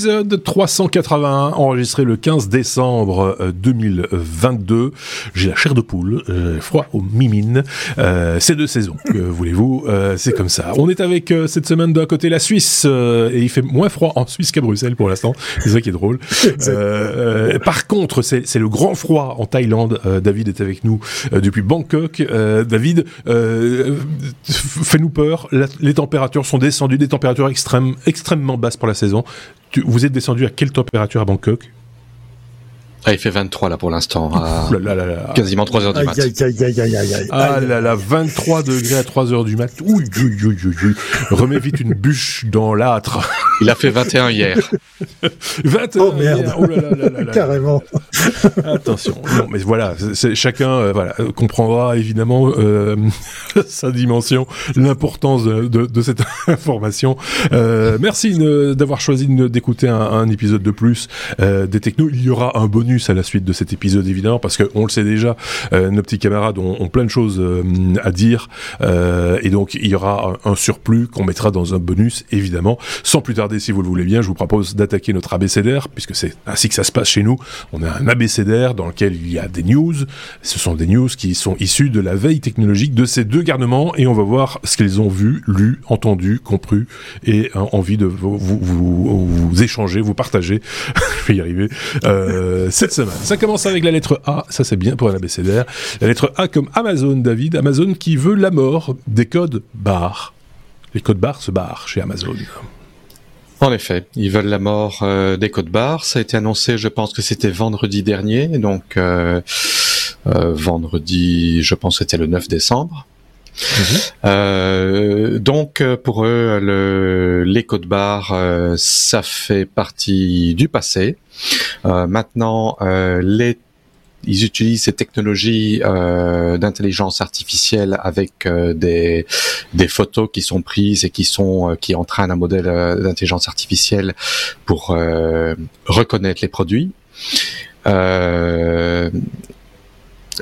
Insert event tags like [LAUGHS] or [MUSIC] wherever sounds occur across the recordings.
Épisode 381, enregistré le 15 décembre 2022. Euh, J'ai la chair de poule, euh, froid au mimine. Euh, c'est deux saisons, que [LAUGHS] voulez-vous, euh, c'est comme ça. On est avec cette semaine à côté la Suisse, et il fait moins froid en Suisse qu'à Bruxelles pour l'instant. C'est ça qui est drôle. Par contre, c'est c'est le grand froid en Thaïlande. David est avec nous depuis Bangkok. David, fais-nous peur. La- les températures sont descendues, des températures extrêmes, extrêmement basses pour la saison. Vous êtes descendu à quelle température à Bangkok? Ah, il fait 23 là pour l'instant, quasiment 3 heures du mat. aïe, aïe, aïe, aïe, aïe, aïe. Ah là là, 23 degrés à 3 heures du mat. Ouh, ouh, ouh, ouh, ouh. Remets vite une bûche dans l'âtre. Il a fait 21 hier. [LAUGHS] 21 Oh, merde. Oh là là là là là. Carrément. [LAUGHS] Attention. Non, mais voilà, c'est- chacun euh, voilà, euh, comprendra évidemment euh, [LAUGHS] sa dimension, l'importance de, de- de cette information. Euh, merci d'avoir choisi d'écouter un, un épisode de plus euh, des technos. Il y aura un bonus à la suite de cet épisode évidemment parce que on le sait déjà, euh, nos petits camarades ont, ont plein de choses euh, à dire euh, et donc il y aura un, surplus qu'on mettra dans un bonus évidemment. Sans plus tarder, si vous le voulez bien, je vous propose d'attaquer notre abécédaire puisque c'est ainsi que ça se passe chez nous. On a un abécédaire dans lequel il y a des news. Ce sont des news qui sont issues de la veille technologique de ces deux garnements et on va voir ce qu'ils ont vu, lu, entendu, compris et euh, envie de vous, vous, vous, vous échanger, vous partager. [LAUGHS] je vais y arriver. Euh, semaine. Ça commence avec la lettre A. Ça, c'est bien pour un abécédaire. La lettre A comme Amazon, David. Amazon qui veut la mort des codes barres. Les codes barres se barrent chez Amazon. En effet, ils veulent la mort euh, des codes barres. Ça a été annoncé, je pense que c'était vendredi dernier, donc euh, euh, vendredi, je pense que c'était le 9 décembre. Euh, donc euh, pour eux, le, les codes barres, euh, ça fait partie du passé. Maintenant, ils utilisent ces technologies d'intelligence artificielle avec des, photos qui sont prises et qui sont qui entraînent un modèle d'intelligence artificielle pour reconnaître les produits.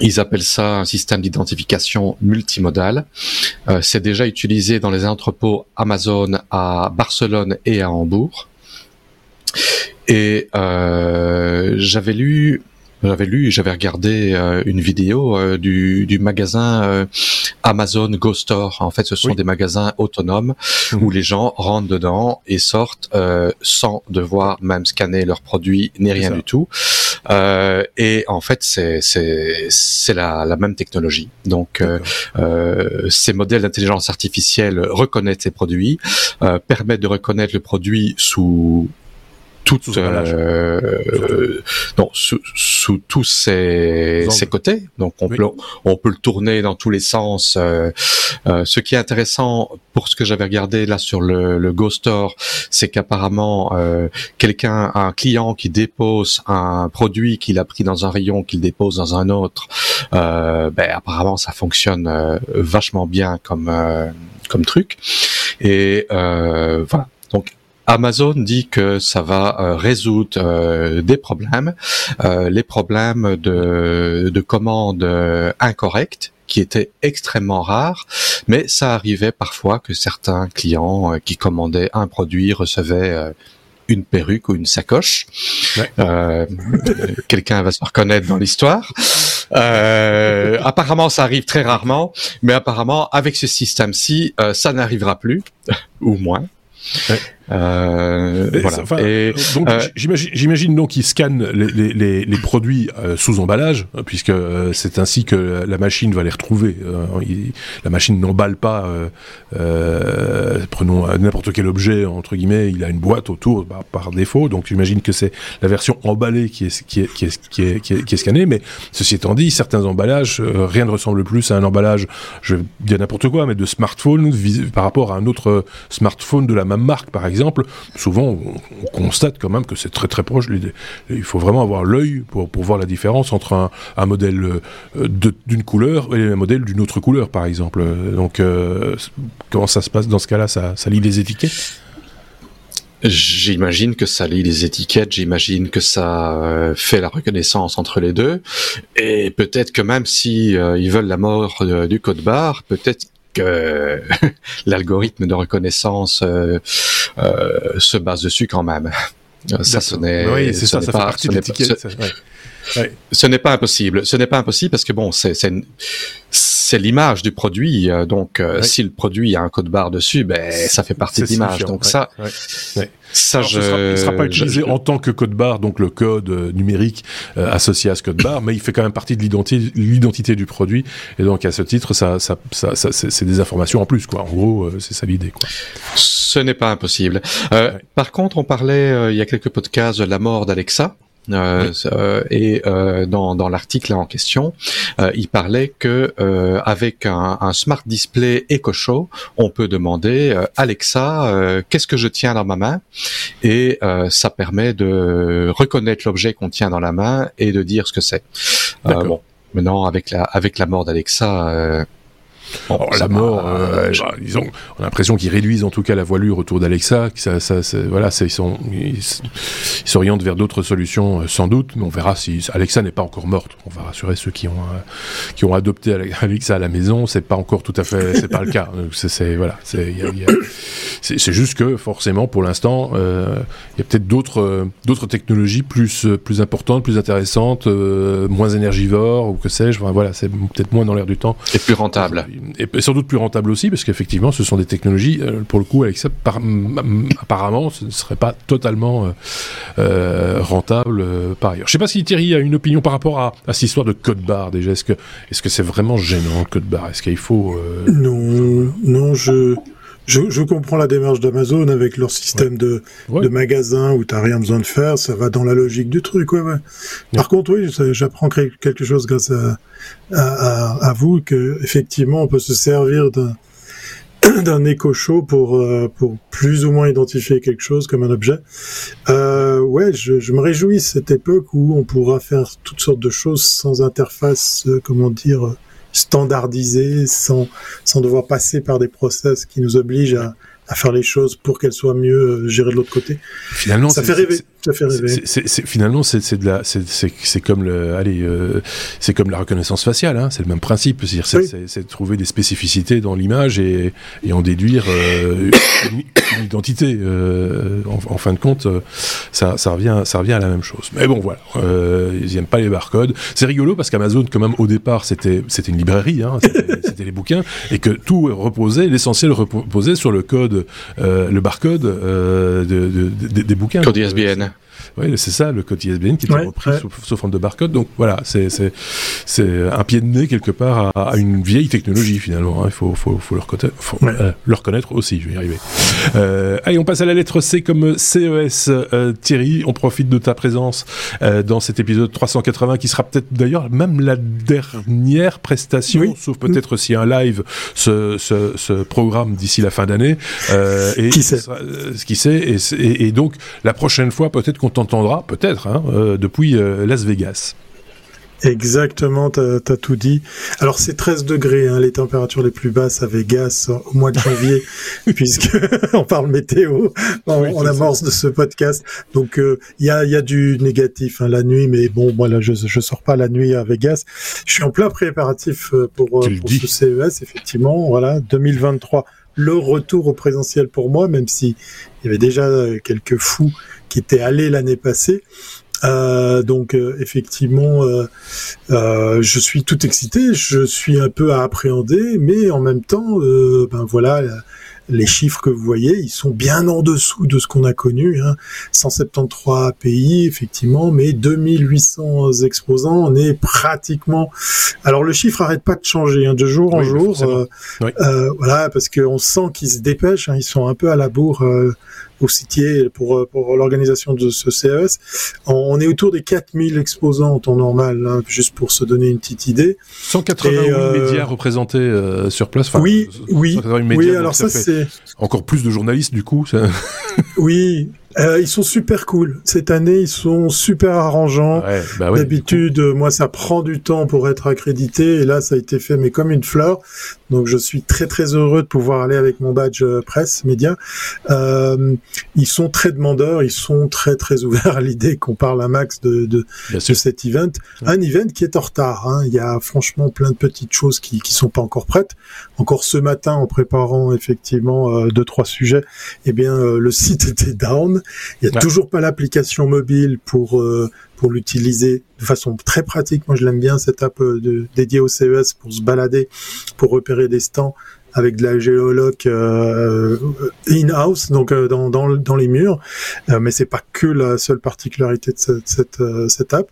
Ils appellent ça un système d'identification multimodal. Euh, c'est déjà utilisé dans les entrepôts Amazon à Barcelone et à Hambourg. Et euh, j'avais lu, j'avais lu, et j'avais regardé euh, une vidéo euh, du, du magasin euh, Amazon Go Store. En fait, ce sont Oui. des magasins autonomes Mhm. où les gens rentrent dedans et sortent euh, sans devoir même scanner leurs produits ni rien du tout. Euh, et en fait, c'est la, la même technologie. Donc, euh, euh, ces modèles d'intelligence artificielle reconnaissent ces produits, euh, permettent de reconnaître le produit sous toutes, Sous emballage. euh, non, sous, sous tous ses, côtés. Donc on Oui. peut on peut le tourner dans tous les sens. euh, euh, ce qui est intéressant pour ce que j'avais regardé là sur le, le Go Store, c'est qu'apparemment euh, quelqu'un, un client qui dépose un produit qu'il a pris dans un rayon, qu'il dépose dans un autre, euh, ben apparemment ça fonctionne euh, vachement bien comme euh, comme truc. Et euh, voilà. Donc Amazon dit que ça va euh, résoudre euh, des problèmes, euh, les problèmes de, de commandes incorrectes qui étaient extrêmement rares, mais ça arrivait parfois que certains clients qui commandaient un produit recevaient une perruque ou une sacoche. Ouais. Euh, [LAUGHS] Quelqu'un va se reconnaître dans l'histoire. Euh, apparemment, ça arrive très rarement, mais apparemment, avec ce système-ci, euh, ça n'arrivera plus, [LAUGHS] ou moins. Ouais. Euh, Et voilà. ça- enfin, Et, donc euh, j'imagine, donc qu'ils scannent les, les, les, les produits euh, sous emballage, hein, puisque euh, c'est ainsi que la machine va les retrouver. Euh, il- la machine n'emballe pas. euh, euh, prenons euh, n'importe quel objet entre guillemets, il a une boîte autour par, par défaut. Donc j'imagine que c'est la version emballée qui est qui est qui est qui est, qui est, qui est scannée. Mais ceci étant dit, certains emballages, euh, rien ne ressemble plus à un emballage. Je vais dire n'importe quoi, mais de smartphone vis- par rapport à un autre euh, smartphone de la même marque, par exemple. Souvent, on, on constate quand même que c'est très très proche. Il faut vraiment avoir l'œil pour, voir la différence entre un, modèle euh, d'une couleur et un modèle d'une autre couleur, par exemple. Donc, euh, comment ça se passe dans ce cas-là? Ça, lit les étiquettes? J'imagine que ça lit les étiquettes, j'imagine que ça euh, fait la reconnaissance entre les deux, et peut-être que même si ils veulent la mort du code barre, peut-être que [LAUGHS] l'algorithme de reconnaissance euh, euh, se base dessus quand même. ça, ce n'est. Oui, c'est ça, ça fait partie de l'étiquette. Ce n'est pas impossible. Ce n'est pas impossible parce que bon, c'est c'est l'image du produit. Euh, donc, euh, si le produit a un code barre dessus, ben ça fait partie de l'image. Donc ça, ça, je... sera, sera pas utilisé en tant que code barre, donc le code euh, numérique associé à ce code barre, mais il fait quand même partie de l'identité du produit. Et donc à ce titre, ça, ça, ça, ça c'est des informations en plus, quoi. En gros, c'est ça l'idée, quoi. Ce n'est pas impossible. Par contre, on parlait il y a quelques podcasts de la mort d'Alexa. Euh, euh, et euh, dans, dans l'article en question, il parlait que avec un, un, smart display Echo Show, on peut demander Alexa, qu'est-ce que je tiens dans ma main? Et ça permet de reconnaître l'objet qu'on tient dans la main et de dire ce que c'est. bon, maintenant avec la avec la mort d'Alexa la mort, euh, bah, ils ont, on a l'impression qu'ils réduisent en tout cas la voilure autour d'Alexa. Ça, ça, voilà, ils s'orientent vers d'autres solutions euh, sans doute, mais on verra si Alexa n'est pas encore morte. On va rassurer ceux qui ont, euh, qui ont adopté Alexa à la maison. C'est pas encore tout à fait, c'est pas le cas. C'est voilà, c'est juste que forcément pour l'instant, euh, il y a peut-être d'autres, d'autres technologies plus, plus importantes, plus intéressantes, moins énergivores ou que sais-je. voilà, c'est peut-être moins dans l'air du temps et plus rentable et sans doute plus rentable aussi, parce qu'effectivement, ce sont des technologies, euh, pour le coup, avec ça, apparemment, ce ne serait pas totalement euh, euh rentable par ailleurs. Je ne sais pas si Thierry a une opinion par rapport à, cette histoire de code barre déjà. Est-ce que est-ce que c'est vraiment gênant code barre? Est-ce qu'il faut Non, non, je je, je, comprends la démarche d'Amazon avec leur système de, de magasin où t'as rien besoin de faire, ça va dans la logique du truc, ouais, ouais. Par contre, oui, j'apprends quelque chose grâce à, à, à, vous que effectivement on peut se servir d'un [COUGHS] d'un écho chaud pour euh, pour plus ou moins identifier quelque chose comme un objet. Euh, ouais, je, je, me réjouis cette époque où on pourra faire toutes sortes de choses sans interface, euh, comment dire, standardisé sans, sans devoir passer par des process qui nous obligent à, à faire les choses pour qu'elles soient mieux euh, gérées de l'autre côté. Finalement, ça fait rêver. Ça fait rêver. C'est, finalement, c'est, de la, c'est, comme le, allez, euh, c'est comme la reconnaissance faciale. Hein, c'est le même principe. C'est-à-dire, c'est, de trouver des spécificités dans l'image et, et en déduire euh, une, identité. Euh, en, en, fin de compte, ça, ça revient, ça revient à la même chose. Mais bon, voilà. ils n'aiment pas les barcodes. C'est rigolo parce qu'Amazon, quand même, au départ, c'était, c'était une librairie. Hein, c'était, [LAUGHS] c'était les bouquins et que tout reposait, l'essentiel reposait sur le code euh, le barcode euh, des bouquins. Code ISBN. Oui, c'est ça, le code ISBN qui est repris sous, forme de barcode. Donc voilà, c'est un pied de nez quelque part à, une vieille technologie finalement. Hein. Il faut, faut, faut, le, reconnaître, faut euh, le reconnaître aussi, je vais y arriver. Euh, allez, on passe à la lettre C comme CES. Euh, Thierry, on profite de ta présence dans cet épisode 380 qui sera peut-être d'ailleurs même la dernière prestation, sauf peut-être si un live se, se, se programme d'ici la fin d'année. et qui sait Qui sait et, et, et, donc la prochaine fois peut-être qu'on t'entendra peut-être hein, euh, depuis euh, Las Vegas. Exactement, tu as, tout dit. Alors c'est 13 degrés, hein, les températures les plus basses à Vegas au mois de janvier, [LAUGHS] puisque [LAUGHS] on parle météo en, amorce de ce podcast. Donc euh, il y, a, y, a, du négatif hein, la nuit, mais bon, moi là je je sors pas la nuit à Vegas. Je suis en plein préparatif pour, pour ce CES, effectivement. Voilà, 2023 le retour au présentiel pour moi, même si il y avait déjà quelques fous qui était allé l'année passée. Euh, donc euh, effectivement, euh, je suis tout excité, je suis un peu à appréhender, mais en même temps, ben voilà, les chiffres que vous voyez, ils sont bien en dessous de ce qu'on a connu. Hein. 173 pays, effectivement, mais 2800 exposants. On est pratiquement. Alors le chiffre arrête pas de changer hein, de jour en jour. Euh, voilà, parce qu'on sent qu'ils se dépêchent. Hein, ils sont un peu à la bourre pour, euh, pour l'organisation de ce CES. On est autour des 4000 exposants en temps normal, hein, juste pour se donner une petite idée. 188 euh, médias représentés euh, sur place. oui, oui, oui. Alors ça, c'est encore plus de journalistes du coup. Ça... [LAUGHS] oui, euh, ils sont super cool. Cette année, ils sont super arrangeants. bah D'habitude, moi, ça prend du temps pour être accrédité, et là, ça a été fait, mais comme une fleur. Donc je suis très très heureux de pouvoir aller avec mon badge euh, presse média. Euh, ils sont très demandeurs, ils sont très très ouverts à l'idée qu'on parle à max de, de, de cet event. Un event qui est en retard. Hein. Il y a franchement plein de petites choses qui qui sont pas encore prêtes. Encore ce matin, en préparant effectivement euh, deux trois sujets, eh bien euh, le site était down. Il y a toujours pas l'application mobile pour pour l'utiliser de façon très pratique. Moi, je l'aime bien cette app de, dédiée au CES pour se balader, pour repérer des stands avec de la géologue euh, in-house, donc euh, dans, dans, dans, les murs. Euh, mais c'est pas que la seule particularité de cette, cette, euh, cette app.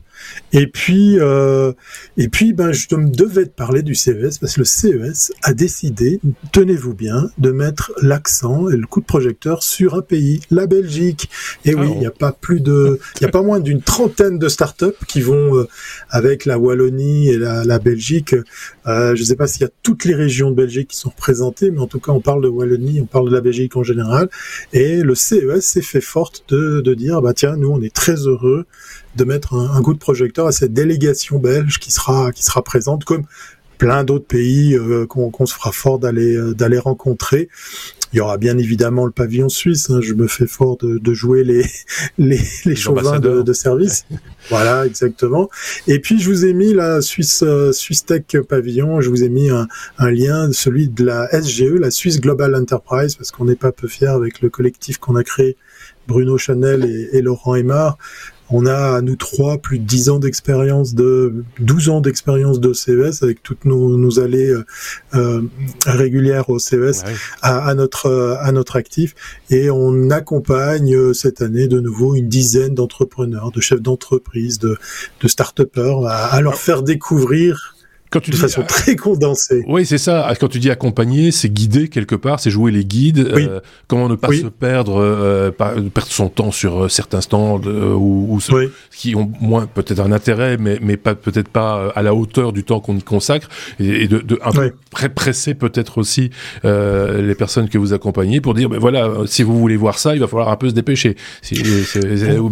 Et puis, euh, et puis, ben, je me devais de parler du CES parce que le CES a décidé, tenez-vous bien, de mettre l'accent et le coup de projecteur sur un pays, la Belgique. Et oui, ah il n'y a pas plus de, il y a pas moins d'une trentaine de startups qui vont euh, avec la Wallonie et la, la Belgique. Euh, je ne sais pas s'il y a toutes les régions de Belgique qui sont représentées, mais en tout cas, on parle de Wallonie, on parle de la Belgique en général. Et le CES s'est fait forte de, de dire, bah tiens, nous, on est très heureux de mettre un, coup de projecteur à cette délégation belge qui sera qui sera présente comme plein d'autres pays euh, qu'on se fera fort d'aller euh, d'aller rencontrer. Il y aura bien évidemment le pavillon suisse. Hein. je me fais fort de, de jouer les [LAUGHS] les, les, chauvins de, de, service. [LAUGHS] voilà, exactement. Et puis je vous ai mis la Suisse euh, Suisse Tech Pavillon. Je vous ai mis un, un lien, celui de la SGE, la Swiss Global Enterprise, parce qu'on n'est pas peu fier avec le collectif qu'on a créé Bruno Chanel et, et Laurent Aymar, on a, nous trois, plus de 10 ans d'expérience, de 12 ans d'expérience de CES avec toutes nos, nos allées euh, euh régulières au CES à, notre, à notre actif. Et on accompagne euh, cette année de nouveau une dizaine d'entrepreneurs, de chefs d'entreprise, de, de start-upers à leur faire découvrir quand tu de façon très condensée. Oui, c'est ça. Quand tu dis accompagner, c'est guider quelque part, c'est jouer les guides. Euh, comment ne pas se perdre, euh, perdre son temps sur euh, certains stands euh, ou, ceux qui ont moins peut-être un intérêt, mais mais pas peut-être pas à la hauteur du temps qu'on y consacre, et, de, de, un peu presser peut-être aussi les personnes que vous accompagnez pour dire, ben voilà, si vous voulez voir ça, il va falloir un peu se dépêcher.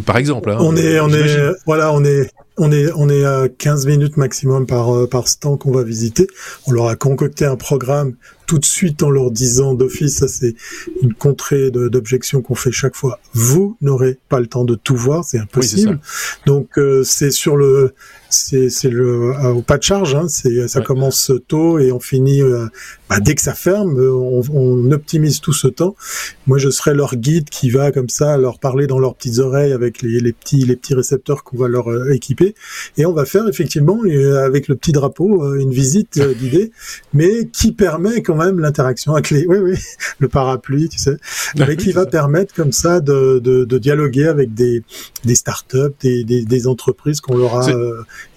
par exemple. Hein, on est, on est, voilà, on est on est, on est à 15 minutes maximum par, euh, par stand qu'on va visiter. On leur a concocté un programme tout de suite en leur disant d'office, ça c'est une contrée d'objection qu'on fait chaque fois. Vous n'aurez pas le temps de tout voir, c'est impossible. Donc euh, c'est sur le, c'est le euh, au pas de charge. Hein, c'est ça commence tôt et on finit euh, bah, dès que ça ferme. On, on, optimise tout ce temps. Moi, je serai leur guide qui va comme ça leur parler dans leurs petites oreilles avec les, les petits les petits récepteurs qu'on va leur équiper et on va faire effectivement avec le petit drapeau une visite guidée, mais qui permet quand même l'interaction avec les, oui, oui, le parapluie, tu sais, mais qui va permettre comme ça de, de, de, dialoguer avec des, des startups, des, des, des entreprises qu'on leur a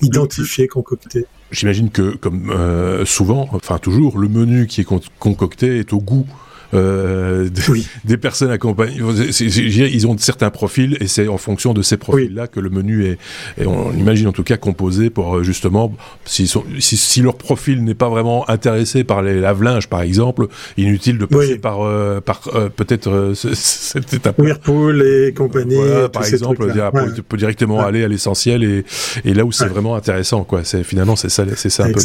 identifiées, concoctées. J'imagine que, comme euh, souvent, enfin toujours, le menu qui est concocté est au goût euh, [LAUGHS] des personnes accompagnées. Ils ont certains profils et c'est en fonction de ces profils-là que le menu est, et on imagine en tout cas composé pour euh, justement, si, si, leur profil n'est pas vraiment intéressé par les lave-linges par exemple, inutile de passer par, euh, par peut-être [LAUGHS] cette étape. Whirlpool et compagnie. par exemple, tu peux directement aller à l'essentiel et, et là où c'est vraiment intéressant, quoi. C'est finalement c'est ça, c'est ça un peu.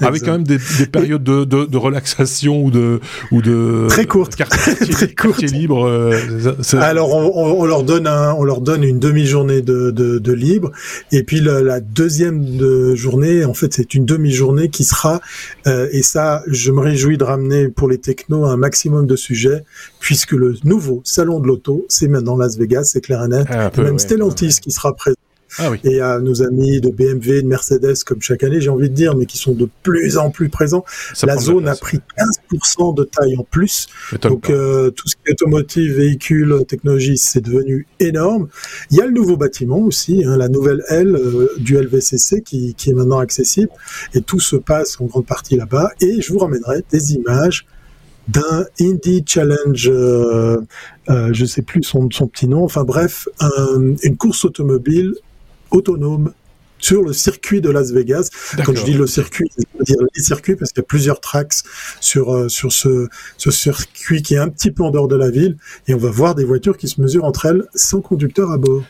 Avec quand même des, des périodes de, de, de, relaxation ou de ou de très courte, [LAUGHS] très courte, libre. Euh, Alors on, on, leur donne un, on leur donne une demi-journée de, de, de, libre, et puis la, la deuxième de journée, en fait, c'est une demi-journée qui sera, euh, et ça, je me réjouis de ramener pour les technos un maximum de sujets, puisque le nouveau salon de l'auto, c'est maintenant Las Vegas, c'est clair et net. Ah, même Stellantis qui sera présent ah et à nos amis de BMW, de Mercedes, comme chaque année, j'ai envie de dire, mais qui sont de plus en plus présents. la zone a pris 15% de taille en plus. Donc euh, tout ce qui est automotive, véhicule, technologie, c'est devenu énorme. Il y a le nouveau bâtiment aussi, hein, la nouvelle L euh, du LVCC qui, qui est maintenant accessible. Et tout se passe en grande partie là-bas. Et je vous ramènerai des images d'un Indie Challenge, euh, euh, je sais plus son, son petit nom, enfin bref, une course automobile autonome sur le circuit de Las Vegas. Quand je dis le circuit, je veux dire les circuits parce qu'il y a plusieurs tracks sur euh, sur ce, ce circuit qui est un petit peu en dehors de la ville et on va voir des voitures qui se mesurent entre elles sans conducteur à bord.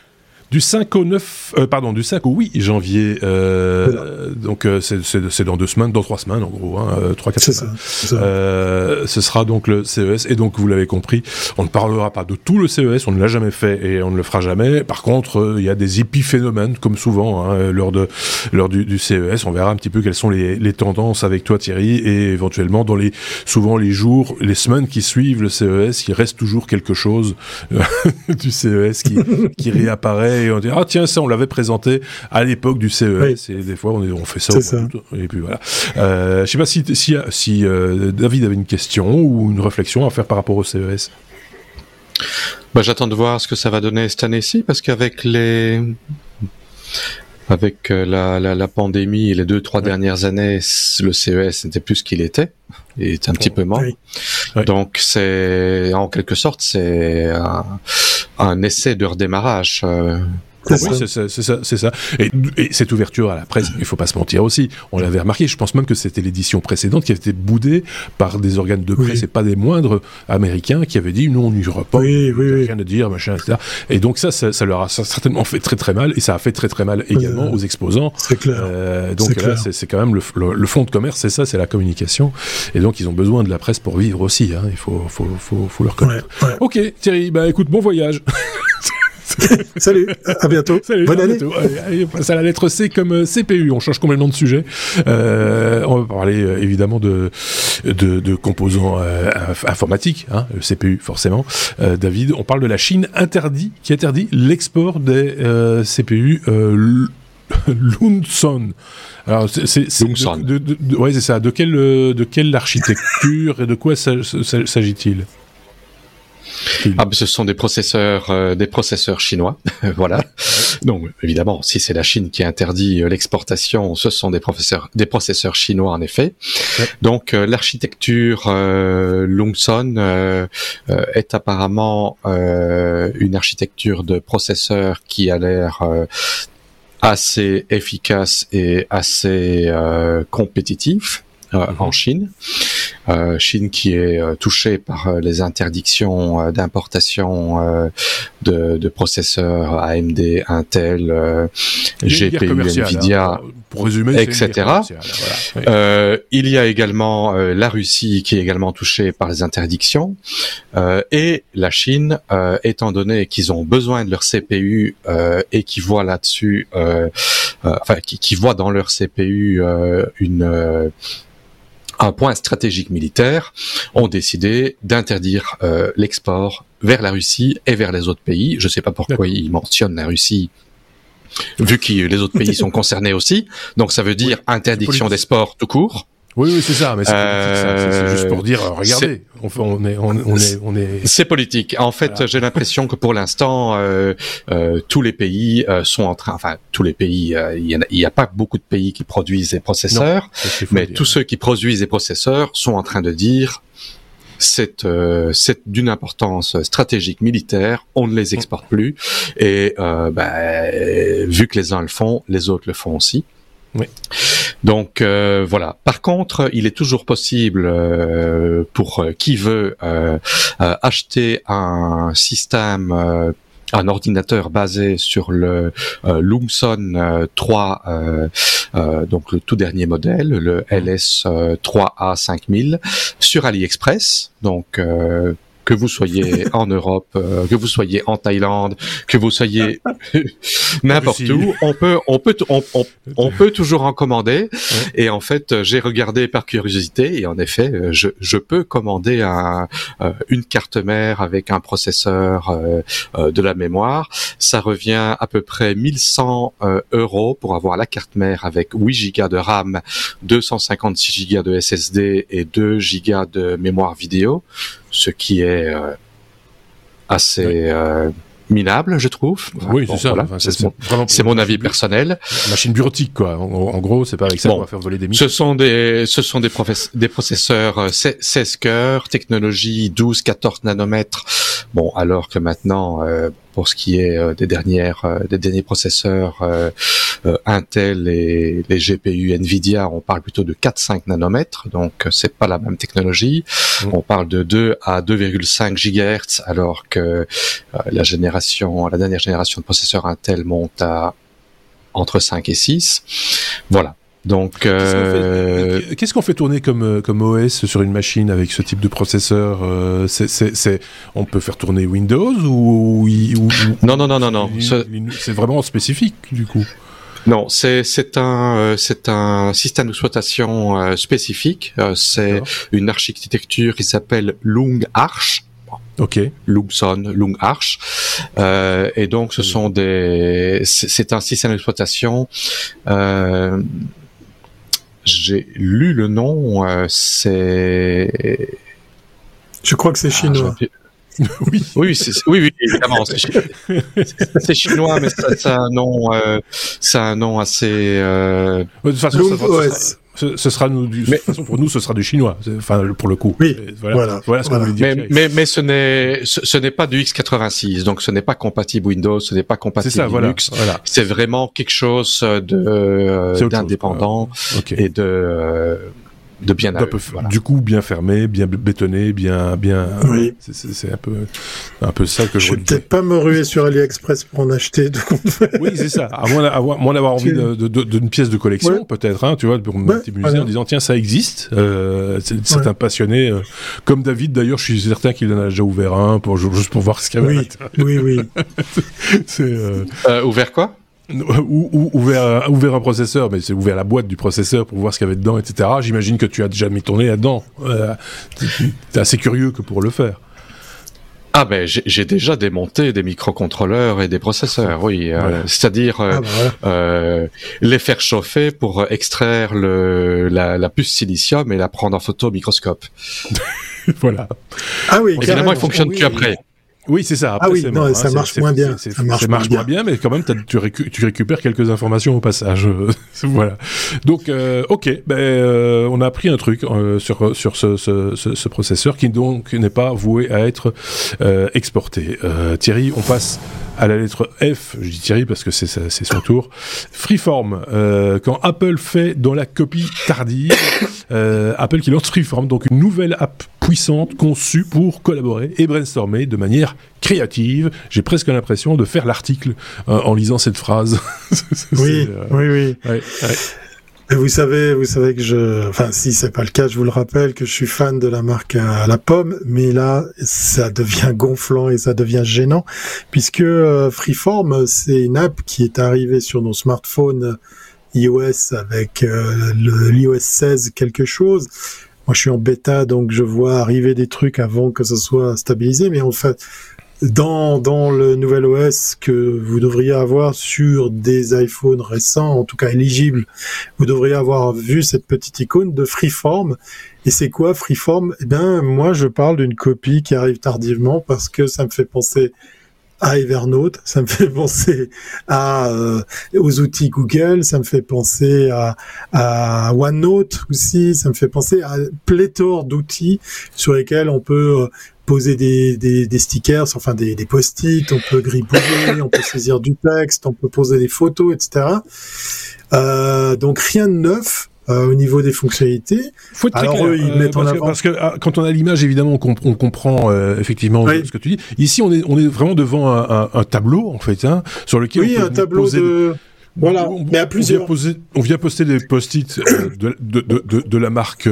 Du 5 au 9, euh, pardon, du 5 au 8 janvier. Euh, donc euh, c'est dans deux semaines, dans trois semaines en gros, hein, trois quatre semaines. Ça, ce sera donc le CES et donc vous l'avez compris, on ne parlera pas de tout le CES, on ne l'a jamais fait et on ne le fera jamais. Par contre, il y a des épiphénomènes comme souvent hein, lors de lors du, du, CES. On verra un petit peu quelles sont les, les, tendances avec toi Thierry et éventuellement dans les souvent les jours, les semaines qui suivent le CES, il reste toujours quelque chose [LAUGHS] du CES qui, qui réapparaît et on dit ah tiens ça on l'avait présenté à l'époque du CES et des fois on, on fait ça, ça. et puis voilà. Euh, je sais pas si si, si euh, David avait une question ou une réflexion à faire par rapport au CES bah, j'attends de voir ce que ça va donner cette année-ci parce qu'avec les avec euh, la, la, la, pandémie et les deux trois dernières années, le CES n'était plus ce qu'il était, il est un petit peu moins. Donc c'est en quelque sorte c'est un, un, essai de redémarrage. Euh, oui, c'est ça, c'est ça. Et, cette ouverture à la presse, il faut pas se mentir aussi. On l'avait remarqué. Je pense même que c'était l'édition précédente qui avait été boudée par des organes de presse et pas des moindres américains qui avaient dit nous on n'y ira pas, oui, oui, rien à dire, machin, etc. Et donc ça, ça, leur a certainement fait très très mal et ça a fait très très mal également aux exposants. C'est clair. Euh, donc là, c'est quand même le, le, fond de commerce, c'est ça, c'est la communication. Et donc ils ont besoin de la presse pour vivre aussi. Hein. Il faut, faut, faut, faut leur connaître. Ok, Thierry, bah écoute, bon voyage. [LAUGHS] [LAUGHS] Salut, à bientôt. Salut, Bonne année. Allez, on passe à la lettre C comme euh, CPU. On change complètement de sujet. Euh, on va parler euh, évidemment de, de, de composants euh, informatiques, hein, CPU forcément. Euh, David, on parle de la Chine interdit, qui interdit l'export des CPU Lunson. Alors c'est de, de, de, ouais c'est ça. De quelle de quelle architecture et de quoi s'agit-il? Ah, ce sont des processeurs, euh, des processeurs chinois, [LAUGHS] voilà. Donc évidemment, si c'est la Chine qui interdit euh, l'exportation, ce sont des processeurs, des processeurs chinois en effet. Donc euh, l'architecture Lungson est apparemment une architecture de processeurs qui a l'air assez efficace et assez compétitif. Euh, mhm. en Chine. Euh, Chine qui est euh, touchée par les interdictions d'importation de, de, processeurs AMD, Intel, GPU, Nvidia, hein. pour résumer, etc. il y a également la Russie qui est également touchée par les interdictions et la Chine, étant donné qu'ils ont besoin de leur CPU et qui voient là-dessus, enfin qui, qui voient dans leur CPU une un point stratégique militaire, ont décidé d'interdire euh, l'export vers la Russie et vers les autres pays. Je ne sais pas pourquoi ils mentionnent la Russie, vu que les autres pays [LAUGHS] sont concernés aussi. Donc ça veut dire interdiction des sports tout court. Oui, oui, c'est ça, mais c'est juste pour dire, euh, regardez, on, est, on, est, on est. C'est politique. En fait, j'ai l'impression que pour l'instant, euh, euh, tous les pays euh, sont en train, enfin, tous les pays, euh, il n'y a, a, pas beaucoup de pays qui produisent des processeurs, mais tous ceux qui produisent des processeurs sont en train de dire, c'est euh, d'une importance stratégique militaire, on ne les exporte plus, et euh, bah, vu que les uns le font, les autres le font aussi. Donc euh, voilà. Par contre, il est toujours possible euh, pour euh, qui veut acheter un système un ordinateur basé sur le euh, Lumson 3, donc le tout dernier modèle, le LS 3A 5000, sur AliExpress. Que vous soyez en [LAUGHS] Europe, euh, que vous soyez en Thaïlande, que vous soyez [LAUGHS] n'importe où, on peut, on peut, on, on, peut toujours en commander. Et en fait, j'ai regardé par curiosité et en effet, je, je peux commander un, euh, une carte mère avec un processeur euh, de la mémoire. Ça revient à peu près 1100 euros pour avoir la carte mère avec 8 Go de RAM, 256 Go de SSD et 2 Go de mémoire vidéo ce qui est euh, assez euh, minable, je trouve. oui, c'est ça. c'est mon, avis personnel. Machine bureautique, quoi. En, gros, c'est pas avec ça qu'on va faire voler des Ce sont des, ce sont des, des processeurs 16 euh, cœurs, technologie 12-14 nanomètres. Bon, alors que maintenant, pour ce qui est des dernières des derniers processeurs Intel et les GPU Nvidia, on parle plutôt de 4-5 nanomètres, donc c'est pas la même technologie. Mmh. On parle de 2 à 2,5 GHz, alors que la génération, la dernière génération de processeurs Intel monte à entre 5 et 6. Voilà. Donc, euh, qu'est-ce qu'on fait, tourner comme euh, comme OS sur une machine avec ce type de processeur euh, c'est, on peut faire tourner Windows ou, non non non non non. C'est vraiment spécifique du coup. Non, c'est c'est un c'est un système d'exploitation spécifique. c'est une architecture qui s'appelle Lung Arch. Ok. Lungson, Lung Arch. Euh, et donc, ce sont des, c'est un système d'exploitation. Euh, J'ai lu le nom. Euh, c'est. Je crois que c'est ah, chinois. [LAUGHS] oui, oui, oui, oui, évidemment, c'est [LAUGHS] chinois, mais c'est un nom, euh, c'est un nom assez. Euh... De toute façon, ça, ce, sera nous, du, mais, façon, pour nous, ce sera du chinois. Enfin, pour le coup. Oui. Voilà. Voilà. ce voilà. Dit mais, mais, mais, ce n'est, ce, n'est pas du x86, donc ce n'est pas compatible Windows, ce n'est pas compatible ça, Linux. Voilà. C'est vraiment quelque chose de euh, d'indépendant et de euh, de bien Du coup, bien fermé, bien bétonné, bien, bien. Oui. C'est un peu, un peu ça que je. Je vais peut-être pas me ruer sur AliExpress pour en acheter. [LAUGHS] oui, c'est ça. À moins d'avoir envie d'une pièce de collection, peut-être, hein, tu vois, pour me ouais, en disant tiens, ça existe. Euh, c'est un passionné, euh, comme David d'ailleurs. Je suis certain qu'il en a déjà ouvert un pour juste pour voir ce qu'il y avait. Oui, oui, oui. [LAUGHS] c'est euh... euh ouvert quoi? Ou, ou, ouvert, ouvert un processeur, mais c'est ouvert la boîte du processeur pour voir ce qu'il y avait dedans, etc. J'imagine que tu as déjà mis tourné là-dedans. Euh, T'es assez curieux que pour le faire. Ah ben j'ai déjà démonté des microcontrôleurs et des processeurs, oui. Euh, c'est-à-dire euh, ah, bah euh, les faire chauffer pour extraire le, la, la, puce silicium et la prendre en photo au microscope. [LAUGHS] voilà. Ah oui. Évidemment, il fonctionne plus après. Oui, c'est ça. ah oui, non, ça marche moins bien. Ça marche, moins bien. mais quand même, tu, récupères quelques informations au passage. [LAUGHS] voilà. Donc, euh, ok, ben, euh, on a appris un truc euh, sur sur ce, ce, ce, processeur qui donc n'est pas voué à être exporté. Thierry, on passe à la lettre F, je dis Thierry parce que c'est son tour. Freeform, euh, quand Apple fait dans la copie tardive, [COUGHS] euh, Apple qui lance Freeform, donc une nouvelle app puissante conçue pour collaborer et brainstormer de manière créative. J'ai presque l'impression de faire l'article euh, en lisant cette phrase. [LAUGHS] oui, oui, oui, oui. Vous savez, vous savez que je, enfin, si c'est pas le cas, je vous le rappelle que je suis fan de la marque à la pomme, mais là, ça devient [LAUGHS] gonflant et ça devient gênant, puisque euh, Freeform, c'est une app qui est arrivée sur nos smartphones iOS avec euh, l'iOS 16 quelque chose. Moi, je suis en bêta, donc je vois arriver des trucs avant que ce soit stabilisé, mais en fait, dans, dans le nouvel OS que vous devriez avoir sur des iPhones récents, en tout cas éligibles, vous devriez avoir vu cette petite icône de Freeform. Et c'est quoi Freeform? Eh bien, moi, je parle d'une copie qui arrive tardivement parce que ça me fait penser à Evernote, ça me fait penser à euh, aux outils Google, ça me fait penser à, à OneNote aussi, ça me fait penser à pléthore d'outils sur lesquels on peut euh, poser des, des, des, stickers, enfin des, des post-it, on peut gribouiller, [COUGHS] on peut saisir du texte, on peut poser des photos, etc. Euh, donc rien de neuf. Euh, au niveau des fonctionnalités. Faut être Alors eux, ils euh, mettent en avant. parce que ah, quand on a l'image, évidemment, on, on comprend euh, effectivement ce que tu dis. Ici, on est, on est vraiment devant un, un, un tableau, en fait, hein, sur lequel oui, on peut un tableau poser de... Voilà, on, mais à plusieurs. On vient, poser, on vient poster des post-it de, de, de, de, la marque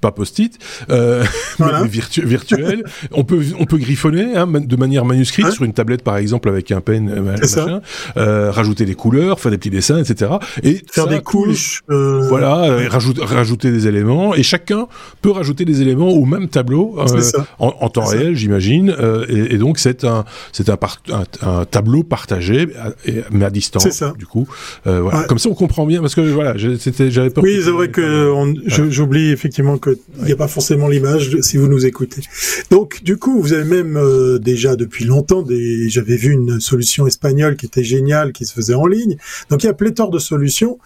pas post-it, euh, [LAUGHS] voilà. mais virtu virtuel. on peut on peut griffonner hein, de manière manuscrite hein sur une tablette par exemple avec un pen, euh, machin, euh, rajouter des couleurs, faire des petits dessins, etc. Et faire des couches. Euh... Voilà, euh, rajouter, rajouter des éléments et chacun peut rajouter des éléments au même tableau euh, en, en, temps réel, j'imagine. Et, et, donc c'est un c'est un, un, un, tableau partagé mais à distance. Ça. Du coup, voilà. Ouais. Comme ça on comprend bien parce que voilà, c'était j'avais peur. Oui, c'est vrai que j'oublie effectivement il n'y a pas forcément l'image si vous nous écoutez. Donc du coup, vous avez même euh, déjà depuis longtemps des j'avais vu une solution espagnole qui était géniale qui se faisait en ligne. Donc il y a pléthore de solutions,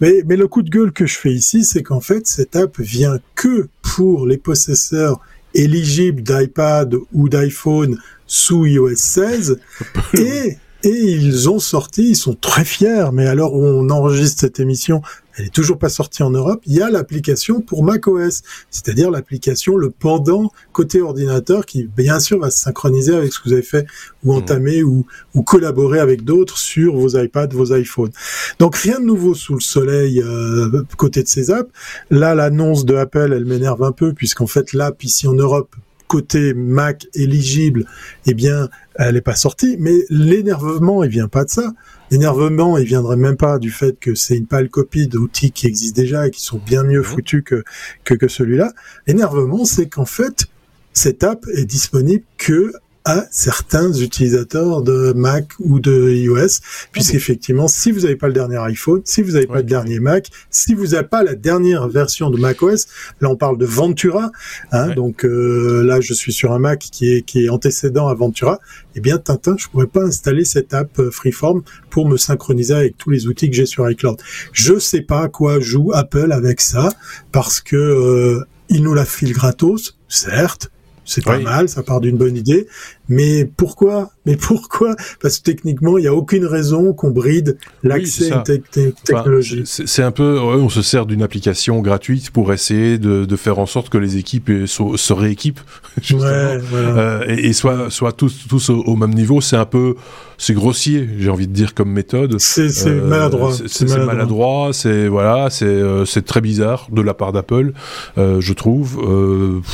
mais mais le coup de gueule que je fais ici, c'est qu'en fait cette app vient que pour les possesseurs éligibles d'iPad ou d'iPhone sous iOS 16 [LAUGHS] et et ils ont sorti, ils sont très fiers, mais alors où on enregistre cette émission, elle est toujours pas sortie en Europe, il y a l'application pour macOS, c'est-à-dire l'application, le pendant côté ordinateur qui, bien sûr, va se synchroniser avec ce que vous avez fait ou mmh. entamer ou, ou collaborer avec d'autres sur vos iPads, vos iPhones. Donc rien de nouveau sous le soleil euh, côté de ces apps. Là, l'annonce de Apple, elle m'énerve un peu puisqu'en fait l'app ici en Europe côté Mac éligible, eh bien, elle n'est pas sortie. Mais l'énervement, il vient pas de ça. L'énervement, il viendrait même pas du fait que c'est une pâle copie d'outils qui existent déjà et qui sont bien mieux mhm. foutus que, que, que celui-là. L'énervement, c'est qu'en fait, cette app est disponible que à certains utilisateurs de Mac ou de iOS, puisqu'effectivement, si vous n'avez pas le dernier iPhone, si vous n'avez pas le dernier Mac, si vous n'avez pas la dernière version de macOS, là on parle de Ventura, hein, donc euh, là je suis sur un Mac qui est, qui est antécédent à Ventura, eh bien Tintin, je pourrais pas installer cette app euh, Freeform pour me synchroniser avec tous les outils que j'ai sur iCloud. Je sais pas à quoi joue Apple avec ça, parce que euh, il nous la file gratos, certes, c'est pas mal, ça part d'une bonne idée, mais pourquoi Mais pourquoi? Parce que techniquement, il n'y a aucune raison qu'on bride l'accès à une technologie. c'est un peu, on se sert d'une application gratuite pour essayer de, faire en sorte que les équipes se, rééquipent [LAUGHS] euh, et, soient, tous, tous au, même niveau. C'est un peu, c'est grossier, j'ai envie de dire comme méthode. C'est euh, maladroit. C'est maladroit. C'est voilà, c'est euh, c'est très bizarre de la part d'Apple, je trouve.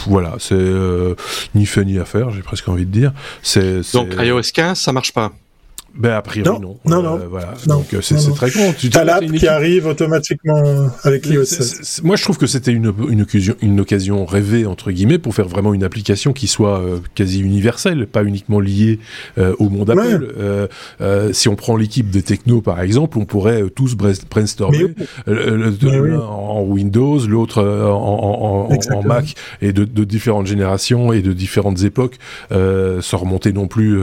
voilà, c'est ni fait ni à faire, j'ai presque envie de dire. Donc iOS 15, ça marche pas. Ben a priori non. Non, non. Euh, voilà. Donc euh, c'est très con. Tu as l'app qui arrive automatiquement avec l'iOS Moi je trouve que c'était une, une, occasion, une occasion rêvée entre guillemets pour faire vraiment une application qui soit euh, quasi universelle, pas uniquement liée au monde Apple. si on prend l'équipe des technos par exemple, on pourrait tous brainstormer le, en Windows, l'autre en, en, Mac et de, de, différentes générations et de différentes époques, sans remonter non plus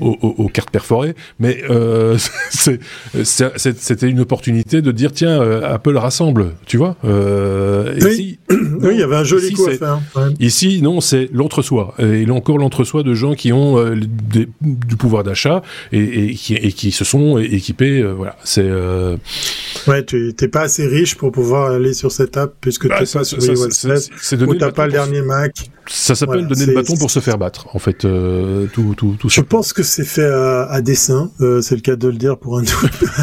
[LAUGHS] aux, cartes perforées, mais euh, [LAUGHS] c'était une opportunité de dire tiens, euh, Apple rassemble, tu vois. Euh, oui. [COUGHS] oui, il y avait un joli coup à faire. Ici, non, c'est l'entre-soi. Et a encore l'entre-soi de gens qui ont euh, du pouvoir d'achat et, qui, et, qui, se sont équipés. voilà, c'est. Ouais, tu n'es pas assez riche pour pouvoir aller sur cette app puisque bah, tu n'es pas sur iOS 16 ou t'as pas le dernier Mac. Ça s'appelle donner le bâton pour se faire battre, en fait. tout, tout, tout Je pense que c'est fait à, dessin, euh, c'est le cas de le dire pour un,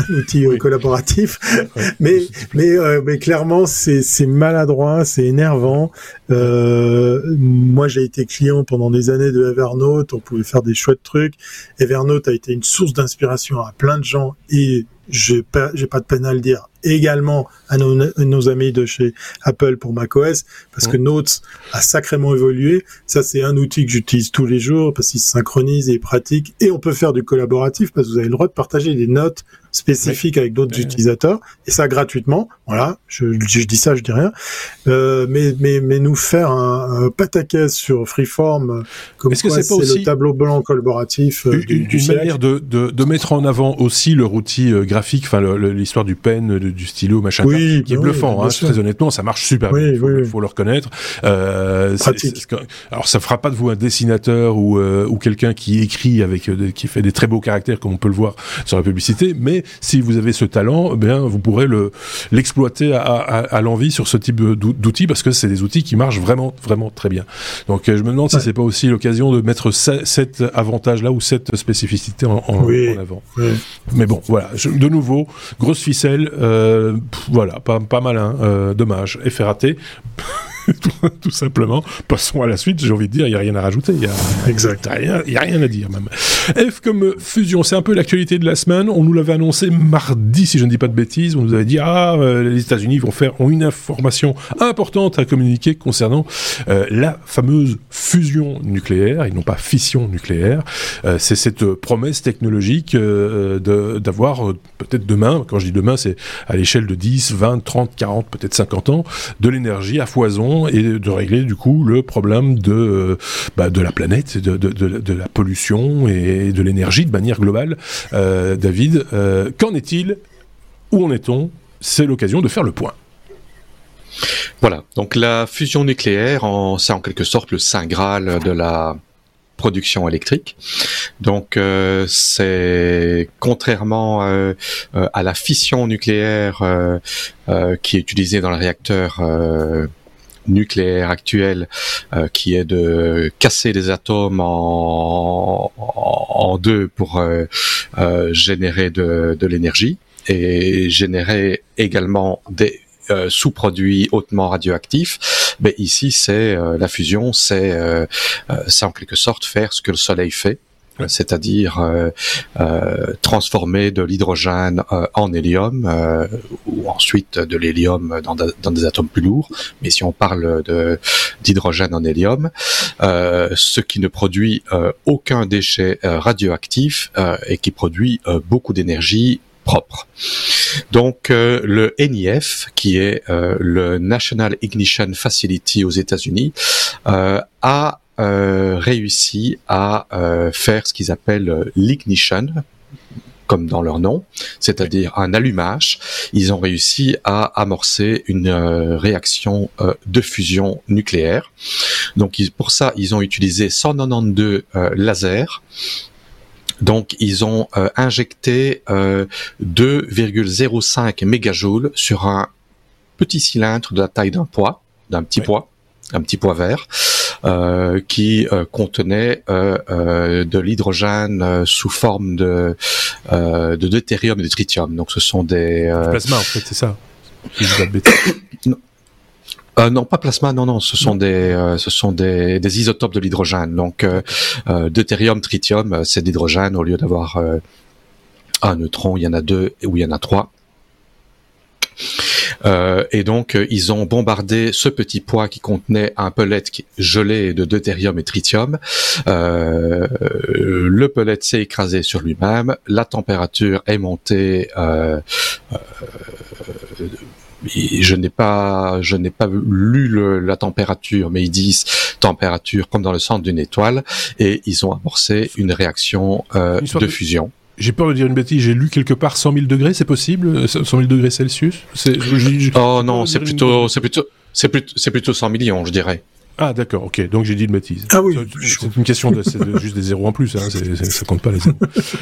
outil [LAUGHS] euh, collaboratif. [LAUGHS] mais mais euh, mais clairement c'est c'est maladroit, c'est énervant. moi j'ai été client pendant des années de Evernote, on pouvait faire des chouettes trucs. Evernote a été une source d'inspiration à plein de gens et j'ai pas j'ai pas de peine à le dire également à nos, amis de chez Apple pour macOS, parce que Notes a sacrément évolué. Ça, c'est un outil que j'utilise tous les jours parce qu'il se synchronise et est pratique. Et on peut faire du collaboratif parce que vous avez le droit de partager des notes spécifiques avec d'autres utilisateurs et ça gratuitement. Voilà, je, dis ça, je dis rien. Euh, mais, mais, mais nous faire un, un pataquès sur Freeform, euh, comme Est-ce que c'est aussi le tableau blanc collaboratif euh, une, manière de, de, de, mettre en avant aussi leur outil graphique, enfin l'histoire du pen, du stylo, machin, qui est bluffant. hein, très honnêtement, ça marche super bien. Il faut, faut, le reconnaître. Euh, alors, ça fera pas de vous un dessinateur ou, ou quelqu'un qui écrit avec, qui fait des très beaux caractères, comme on peut le voir sur la publicité, mais si vous avez ce talent, eh bien vous pourrez le l'exploiter à, à, l'envie sur ce type d'outils parce que c'est des outils qui marchent vraiment vraiment très bien. Donc euh, je me demande si c'est pas aussi l'occasion de mettre cet avantage là ou cette spécificité en, avant. Mais bon, voilà, de nouveau grosse ficelle, euh, voilà, pas pas malin, euh, dommage, effet raté. [LAUGHS] tout simplement. Passons à la suite, j'ai envie de dire, il n'y a rien à rajouter. Il y a, exact. Il y a, rien à dire même. F comme fusion, c'est un peu l'actualité de la semaine. On nous l'avait annoncé mardi, si je ne dis pas de bêtises. On nous avait dit, ah, euh, les États-Unis vont faire ont une information importante à communiquer concernant euh, la fameuse fusion nucléaire, et non pas fission nucléaire. Euh, c'est cette promesse technologique d'avoir peut-être demain, quand je dis demain, c'est à l'échelle de 10, 20, 30, 40, peut-être 50 ans, de l'énergie à foison et de régler du coup le problème de, euh, bah, de la planète, de, de, la pollution et de l'énergie de manière globale. Euh, David, euh, qu'en est-il? Où en est-on? C'est l'occasion de faire le point. Voilà. Donc la fusion nucléaire, c'est en quelque sorte le saint graal de la production électrique. Donc c'est contrairement à la fission nucléaire qui est utilisée dans le réacteur nucléaire actuel, qui est de casser les atomes en, deux pour générer de, de l'énergie et générer également des euh, sous-produits hautement radioactifs. Mais ici, c'est euh, la fusion, c'est euh, c'est en quelque sorte faire ce que le Soleil fait c'est-à-dire transformer de l'hydrogène en hélium ou ensuite de l'hélium dans, des atomes plus lourds. Mais si on parle d'hydrogène en hélium, ce qui ne produit aucun déchet radioactif et qui produit beaucoup d'énergie propre. Donc euh, le NIF, qui est euh, le National Ignition Facility aux États-Unis, euh, a réussi à faire ce qu'ils appellent l'ignition, comme dans leur nom, c'est-à-dire un allumage. Ils ont réussi à amorcer une réaction de fusion nucléaire. Donc pour ça, ils ont utilisé 192 lasers donc ils ont euh, injecté 2,05 euh, mégajoules sur un petit cylindre de la taille d'un poids, d'un petit poids, un petit poids vert, euh, qui contenait de l'hydrogène sous forme de, de deutérium et de tritium. Donc ce sont des... plasma en fait, c'est ça. [COUGHS] Euh, non, pas plasma, non, non, ce sont des, euh, ce sont des, des, isotopes de l'hydrogène. Donc, euh, euh deutérium, tritium, c'est d'hydrogène au lieu d'avoir un neutron, il y en a deux ou il y en a trois. Euh, et donc, ils ont bombardé ce petit poids qui contenait un pellet gelé de deutérium et tritium. Euh, le pellet s'est écrasé sur lui-même. La température est montée je n'ai pas, je n'ai pas lu le, la température, mais ils disent température comme dans le centre d'une étoile, et ils ont amorcé une réaction euh, de, fusion. J'ai peur de dire une bêtise, j'ai lu quelque part 100 000 degrés, c'est possible 100 000 degrés Celsius? Oh non, c'est plutôt, c'est plutôt, c'est plutôt, c'est plutôt 100 millions, je dirais. Ah d'accord, ok. Donc j'ai dit une bêtise. Ah oui. C'est une question de, juste des zéros en plus. Hein. ça compte pas les zéros.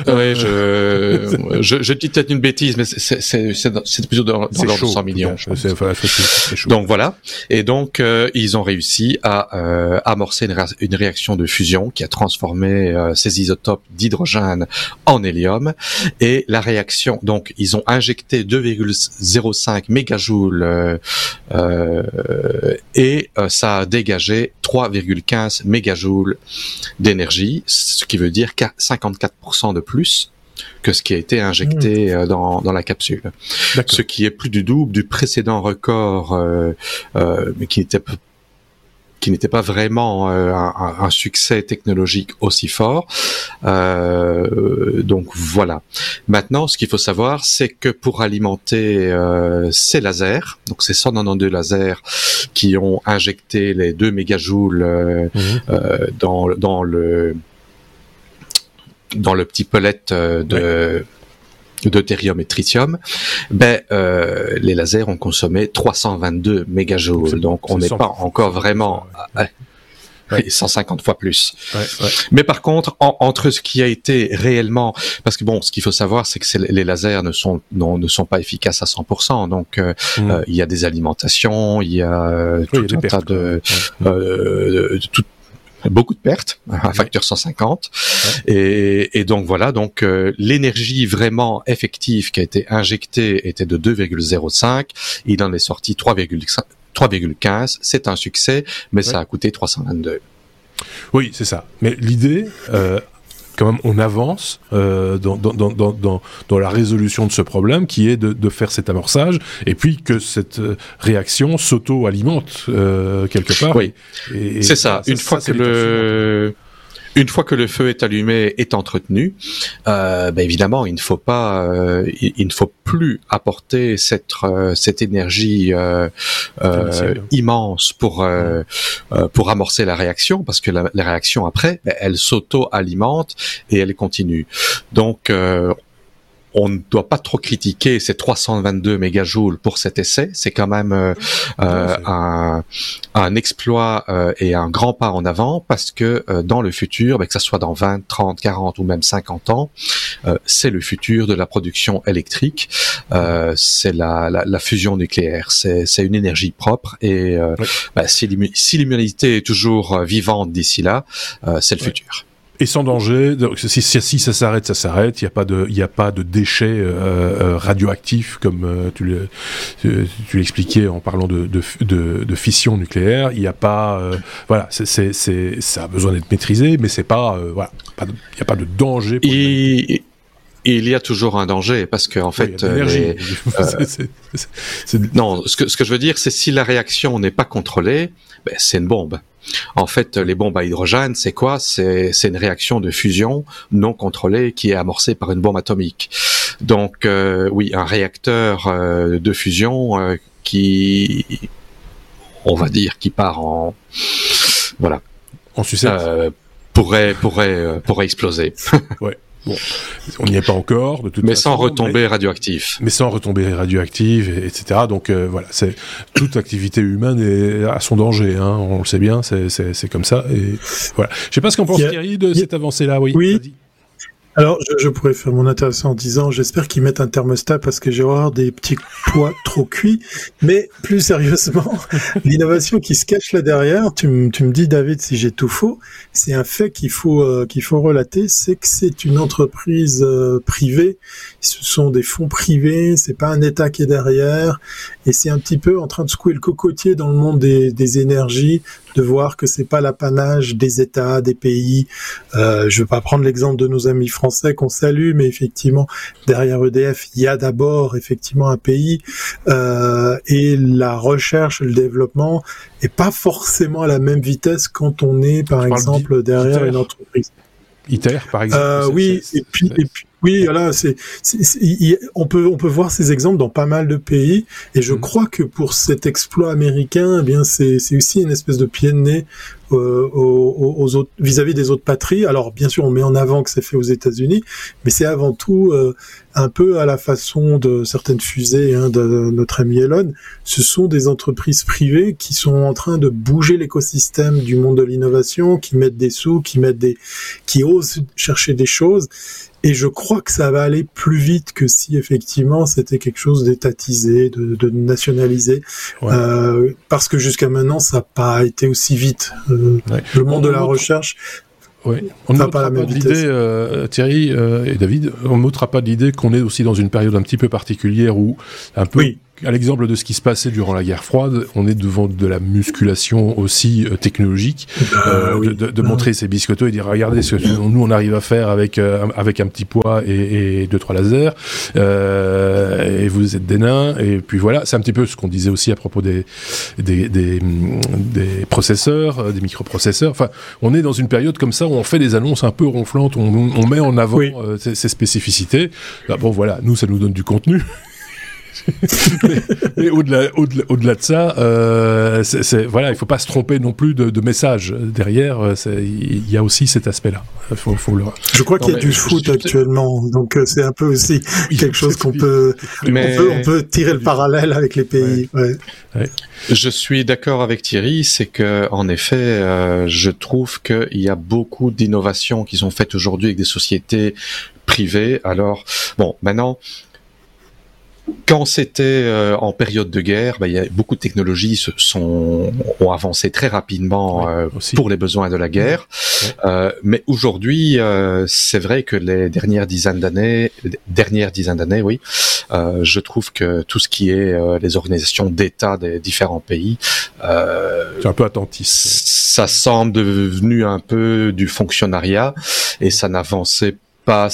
oui, je, je, je dis peut-être une bêtise, mais c'est plutôt dans, dans l'ordre de 100 millions. Donc voilà. Et donc euh, ils ont réussi à euh, amorcer une, une, réaction de fusion qui a transformé euh, ces isotopes d'hydrogène en hélium. Et la réaction, donc ils ont injecté 2,05 mégajoules euh, et ça a dégagé 3,15 mégajoules d'énergie, ce qui veut dire 54% de plus que ce qui a été injecté mmh. euh, dans, dans la capsule. Ce qui est plus du double du précédent record, euh, euh, mais qui était qui n'était pas vraiment euh, un, succès technologique aussi fort. Euh, donc voilà. Maintenant, ce qu'il faut savoir, c'est que pour alimenter euh, ces lasers, donc ces 192 lasers qui ont injecté les 2 mégajoules euh, mhm. dans, dans le dans le petit pellet de deutérium et tritium, ben euh, les lasers ont consommé 322 mégajoules. Donc on n'est pas encore vraiment à, 150 fois plus. Mais par contre, entre ce qui a été réellement, parce que bon, ce qu'il faut savoir, c'est que les lasers ne sont non, ne sont pas efficaces à 100%. Donc euh, mmh. euh, il y a des alimentations, il y a tout un tas de, de, tout, beaucoup de pertes, un facteur 150. Et, et, donc voilà, donc euh, l'énergie vraiment effective qui a été injectée était de 2,05. Il en est sorti 3,15. C'est un succès, mais ça a coûté 322. Oui, c'est ça. Mais l'idée, euh, quand même, on avance euh, dans, dans, dans, dans, dans la résolution de ce problème qui est de, de faire cet amorçage et puis que cette euh, réaction s'auto-alimente euh, quelque part. Oui, c'est ça. Une fois que le une fois que le feu est allumé, est entretenu, euh, ben évidemment, il ne faut pas, euh, il, ne faut plus apporter cette euh, cette énergie euh, euh, immense pour pour amorcer la réaction, parce que la, la réaction après, ben, elle s'auto-alimente et elle continue. Donc on ne doit pas trop critiquer ces 322 mégajoules pour cet essai. C'est quand même euh, euh un, un, exploit euh, et un grand pas en avant parce que euh, dans le futur, ben, que ce soit dans 20, 30, 40 ou même 50 ans, c'est le futur de la production électrique. c'est la, la, la, fusion nucléaire. C'est une énergie propre et ben, si l'humanité est toujours vivante d'ici là, c'est le futur et sans danger. Si, si, ça s'arrête, ça s'arrête. Il n'y a pas de, il a pas de déchets euh, euh, radioactifs comme euh, tu l'expliquais en parlant de, de, de, fission nucléaire. Il n'y a pas, voilà, c'est, ça a besoin d'être maîtrisé, mais c'est pas, voilà, il n'y a pas de danger. et, il y a toujours un danger parce que en fait, [LAUGHS] non, ce que, ce que je veux dire, c'est si la réaction n'est pas contrôlée, ben, c'est une bombe. En fait, les bombes à hydrogène, c'est quoi? C'est une réaction de fusion non contrôlée qui est amorcée par une bombe atomique. Donc, euh, oui, un réacteur euh, de fusion euh, qui, on va dire, qui part en, voilà, en sucette, pourrait pourrait pourrait exploser. ouais. [LAUGHS] Bon, on n'y est pas encore, de toute mais sans retomber radioactif. Mais sans retomber radioactive, etc. Donc euh, voilà, c'est toute activité humaine est à son danger. Hein, on le sait bien, c'est comme ça. Et voilà. Je sais pas ce qu'en pense Thierry de cette avancée-là. Oui. oui. Alors, je, pourrais faire mon intéressant en disant, j'espère qu'ils mettent un thermostat parce que j'ai horreur des petits pois trop cuits. Mais plus sérieusement, [LAUGHS] l'innovation qui se cache là derrière, tu, me dis, David, si j'ai tout faux, c'est un fait qu'il faut euh, qu'il faut relater, c'est que c'est une entreprise euh, privée. Ce sont des fonds privés, c'est pas un État qui est derrière, et c'est un petit peu en train de secouer le cocotier dans le monde des, des énergies de voir que c'est pas l'apanage des États, des pays. Euh, je veux pas prendre l'exemple de nos amis français qu'on salue, mais effectivement derrière EDF, il y a d'abord effectivement un pays euh, et la recherche, le développement est pas forcément à la même vitesse quand on est par exemple derrière une entreprise. ITER, par exemple. Euh, oui, et puis, et puis, oui, voilà, c'est, on peut on peut voir ces exemples dans pas mal de pays, et je mhm. crois que pour cet exploit américain, eh bien c'est aussi une espèce de pied de nez euh, aux, autres vis-à-vis des autres patries. Alors bien sûr, on met en avant que c'est fait aux États-Unis, mais c'est avant tout euh, un peu à la façon de certaines fusées hein, de notre ami Elon. Ce sont des entreprises privées qui sont en train de bouger l'écosystème du monde de l'innovation, qui mettent des sous, qui mettent des, qui osent chercher des choses. Et je crois que ça va aller plus vite que si effectivement c'était quelque chose d'étatisé, de, de nationalisé, euh, parce que jusqu'à maintenant ça n'a pas été aussi vite. Euh, le monde de la recherche oui. On ne pas, pas l'idée, euh, Thierry euh, et David, on ne notera pas l'idée qu'on est aussi dans une période un petit peu particulière où un peu oui à l'exemple de ce qui se passait durant la guerre froide, on est devant de la musculation aussi euh, technologique, ah euh, de, montrer ses biscottos et dire regardez ce que nous on arrive à faire avec euh, avec un petit poids et, et deux trois lasers, et vous êtes des nains et puis voilà, c'est un petit peu ce qu'on disait aussi à propos des des, des, des processeurs, des microprocesseurs. Enfin, on est dans une période comme ça où on fait des annonces un peu ronflantes, on, on met en avant ces, ces, spécificités. bon voilà, nous ça nous donne du contenu. [LAUGHS] mais, au-delà, au-delà, de ça, euh, c'est, voilà, il faut pas se tromper non plus de, de message derrière. Euh, il y a aussi cet aspect-là. Faut, faut le... Je crois qu'il y a du foot actuellement, donc euh, c'est un peu aussi quelque chose qu'on peut, mais... on peut, on peut tirer le parallèle avec les pays. Ouais. Ouais. Je suis d'accord avec Thierry, c'est que en effet, euh, je trouve qu'il y a beaucoup d'innovations qui sont faites aujourd'hui avec des sociétés privées. Alors, bon, maintenant quand c'était euh, en période de guerre, bah, y a beaucoup de technologies se sont ont avancé très rapidement euh, pour les besoins de la guerre. Euh, mais aujourd'hui, c'est vrai que les dernières dizaines d'années, dernières dizaines d'années, oui, je trouve que tout ce qui est les organisations d'État des différents pays, c'est un peu attentiste. Ça semble devenu un peu du fonctionnariat et ça n'avançait pas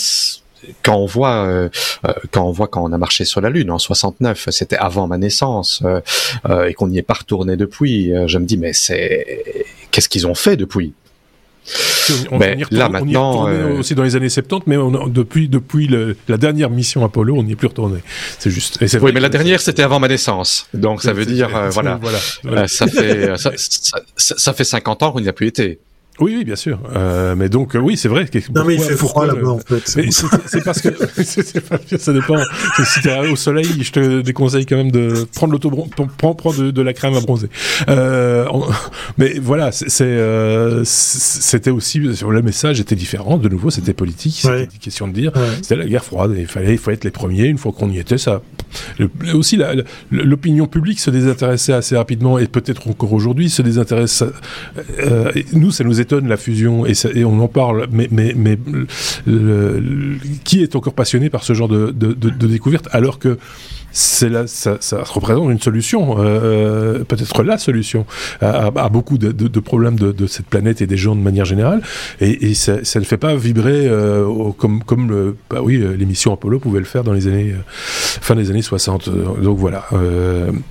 quand on voit euh, euh, quand on voit quand on a marché sur la lune en 69 c'était avant ma naissance euh, et qu'on n'y est pas retourné depuis je me dis mais c'est qu'est-ce qu'ils ont fait depuis? On, mais là maintenant, on aussi dans les années 70, mais depuis depuis la dernière mission Apollo, on n'y est plus retourné. C'est juste. Et oui, mais la dernière c'était avant ma naissance, donc ça veut dire voilà, voilà, ça fait ça, ça, fait 50 ans qu'on n'y a plus été. Oui, oui, bien sûr. Euh, mais donc, euh, oui, c'est vrai. non, mais il fait froid là-bas, en fait. C'est parce que [LAUGHS] [LAUGHS] ça dépend. Si t'es au soleil, je te déconseille quand même de prendre l'autobron, prendre, prendre de, la crème à bronzer. Euh, [LAUGHS] mais voilà, c'est, euh, c'était aussi le message était différent. De nouveau, c'était politique. C'était une question de dire. C'était la guerre froide. Il fallait, il fallait être les premiers. Une fois qu'on y était, ça. aussi, l'opinion publique se désintéressait assez rapidement et peut-être encore aujourd'hui se désintéresse. Euh, nous, ça nous la fusion et, on en parle, mais, qui est encore passionné par ce genre de, de, découverte alors que c'est là, ça, représente une solution, euh, euh, peut-être la solution à, beaucoup de, problèmes de, cette planète et des gens de manière générale. Et, ça, ne fait pas vibrer euh, comme comme le, bah l'émission Apollo pouvait le faire dans les années fin des années 60. Donc voilà,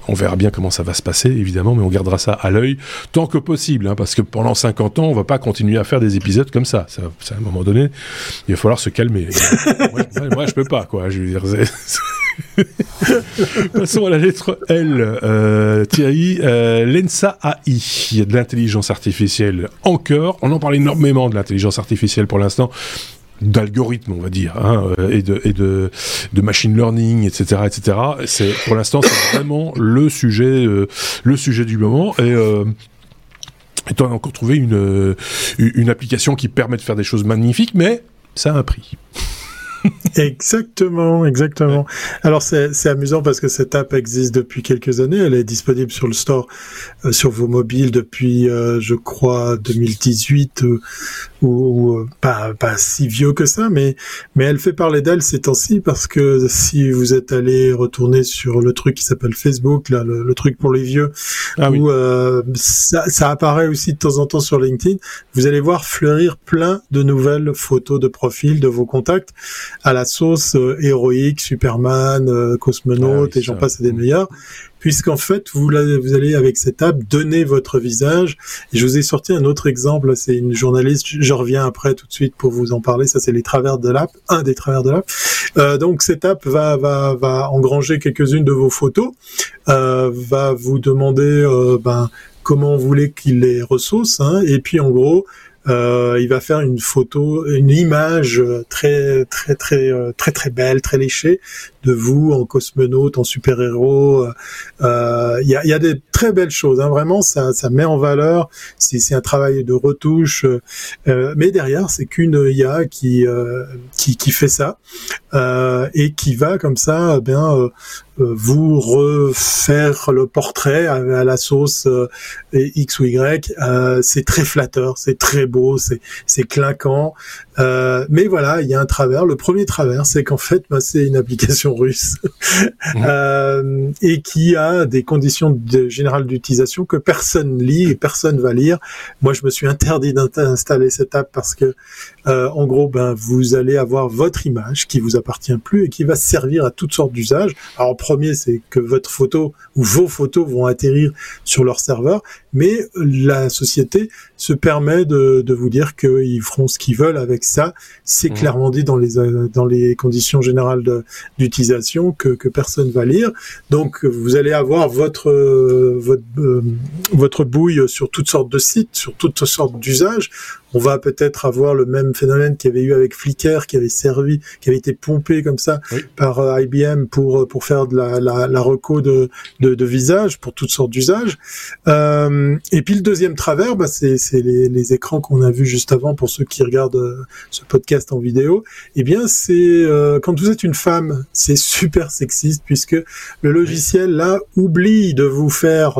on verra bien comment ça va se passer évidemment, mais on gardera ça à l'œil tant que possible, hein, parce que pendant 50 ans, on va pas continuer à faire des épisodes comme ça. Ça, ça à un moment donné, il va falloir se calmer. [LAUGHS] moi, moi, je peux pas quoi. Je veux dire. [LAUGHS] Passons à la lettre L. Euh, Thierry, euh, l'ENSA AI, il y a de l'intelligence artificielle encore. On en parle énormément de l'intelligence artificielle pour l'instant d'algorithmes, on va dire, hein, euh, et, de, et de, de machine learning, etc., etc. C'est pour l'instant, c'est vraiment le sujet, euh, le sujet du moment. Et et on a encore trouvé une, euh, une application qui permet de faire des choses magnifiques, mais ça a un prix. [LAUGHS] exactement, exactement. Alors c'est amusant parce que cette app existe depuis quelques années. Elle est disponible sur le store, euh, sur vos mobiles depuis, euh, je crois, 2018 euh, ou, pas, pas si vieux que ça, mais mais elle fait parler d'elle ces temps-ci parce que si vous êtes allé retourner sur le truc qui s'appelle Facebook, là, le, truc pour les vieux, ah où ça, ça apparaît aussi de temps en temps sur LinkedIn, vous allez voir fleurir plein de nouvelles photos de profil de vos contacts à la sauce euh, héroïque, Superman, euh, cosmonaute ah et j'en passe des meilleurs puisqu'en fait vous, vous allez avec cette app donner votre visage. Je vous ai sorti un autre exemple, c'est une journaliste, je reviens après tout de suite pour vous en parler, ça c'est les travers de l'app, un des travers de l'app. Euh, donc cette app va, va, va engranger quelques-unes de vos photos, euh, va vous demander euh, ben, comment vous voulez qu'il les ressource, hein, et puis en gros, il va faire une photo, une image très très très très très belle, très léchée de vous en cosmonaute, en super-héros. Euh, il y, a, y, a, des très belles choses, hein, vraiment, ça, ça met en valeur. C'est un travail de retouche, mais derrière, c'est qu'une IA qui, qui, qui fait ça et qui va comme ça, bien vous refaire le portrait à, la sauce X ou Y. c'est très flatteur, c'est très beau, c'est c'est clinquant. Euh, mais voilà, il y a un travers. Le premier travers, c'est qu'en fait, bah, c'est une application [LAUGHS] russe mmh. euh, et qui a des conditions de, générales d'utilisation que personne lit et personne va lire. Moi, je me suis interdit d'installer cette app parce que, euh, en gros, ben vous allez avoir votre image qui vous appartient plus et qui va servir à toutes sortes d'usages. Alors, en premier, c'est que votre photo ou vos photos vont atterrir sur leur serveur, mais la société se permet de, de vous dire qu'ils feront ce qu'ils veulent avec ça. C'est mmh. clairement dit dans les dans les conditions générales d'utilisation que, que personne va lire. Donc vous allez avoir votre votre euh, votre bouille sur toutes sortes de sites, sur toutes sortes d'usages on va peut-être avoir le même phénomène qu'il y avait eu avec Flickr, qui avait servi, qui avait été pompé comme ça par euh, IBM pour pour faire de la, la, la reco de, de, de, visage pour toutes sortes d'usages. Euh, et puis le deuxième travers, bah, c'est les, les, écrans qu'on a vus juste avant pour ceux qui regardent euh, ce podcast en vidéo. Eh bien, c'est quand vous êtes une femme, c'est super sexiste puisque le logiciel là oublie de vous faire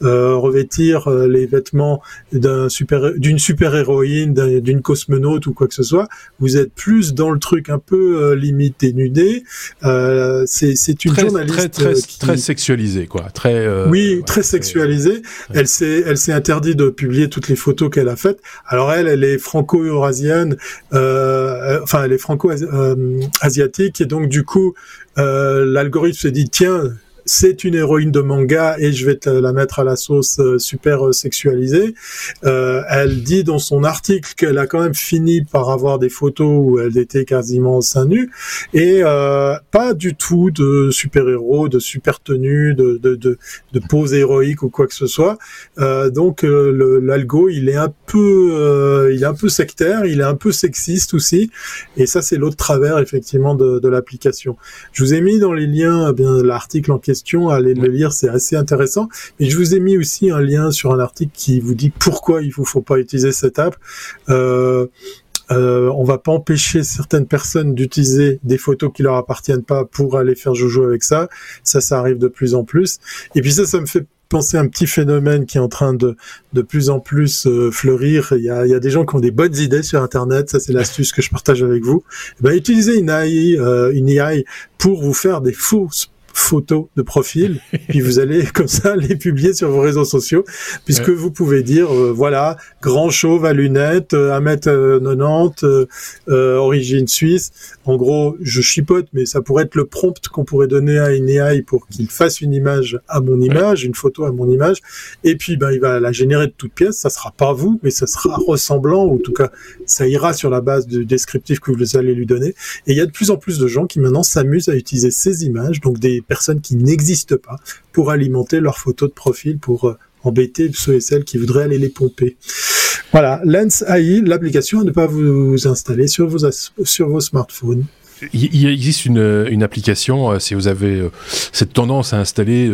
revêtir les vêtements d'un super d'une super héros d'une cosmonaute ou quoi que ce soit. Vous êtes plus dans le truc un peu euh, limite dénudé. Euh, c'est une journaliste très très, euh, très sexualisée quoi. Très euh, oui, très sexualisée. Elle s'est elle s'est interdit de publier toutes les photos qu'elle a faites. Alors elle, elle est franco-eurasienne. enfin, elle est franco-asiatique et donc du coup, l'algorithme se dit tiens c'est une héroïne de manga et je vais te la mettre à la sauce euh, super euh, sexualisée. Euh, elle dit dans son article qu'elle a quand même fini par avoir des photos où elle était quasiment seins nus et pas du tout de super-héros, de super tenue, de, de, de, de, pose héroïque ou quoi que ce soit. donc l'algo, il est un peu, il est un peu sectaire, il est un peu sexiste aussi. Et ça, c'est l'autre travers effectivement de, de l'application. Je vous ai mis dans les liens bien l'article en question allez le lire, c'est assez intéressant. Et je vous ai mis aussi un lien sur un article qui vous dit pourquoi il vous faut pas utiliser cette app. Euh, euh, on va pas empêcher certaines personnes d'utiliser des photos qui leur appartiennent pas pour aller faire joujou avec ça. Ça, ça arrive de plus en plus. Et puis ça, ça me fait penser à un petit phénomène qui est en train de de plus en plus euh, fleurir. Il y a, il y a des gens qui ont des bonnes idées sur Internet. Ça, c'est l'astuce que je partage avec vous. Eh ben, utilisez une AI, euh, une AI pour vous faire des fausses photos de profil, [LAUGHS] puis vous allez comme ça les publier sur vos réseaux sociaux, puisque vous pouvez dire euh, voilà grand chauve à lunettes, 1m90, euh, euh, origine suisse. En gros, je chipote, mais ça pourrait être le prompt qu'on pourrait donner à une AI pour qu'il fasse une image à mon image, une photo à mon image, et puis ben il va la générer de toutes pièces. Ça sera pas vous, mais ça sera ressemblant, ou en tout cas ça ira sur la base du descriptif que vous allez lui donner. Et il y a de plus en plus de gens qui maintenant s'amusent à utiliser ces images, donc des personnes qui n'existent pas pour alimenter leurs photos de profil pour euh, embêter ceux et celles qui voudraient aller les pomper. Voilà, Lens AI, l'application à ne pas vous installer sur vos, sur vos smartphones. Il existe une, une, application, euh, si vous avez euh, cette tendance à installer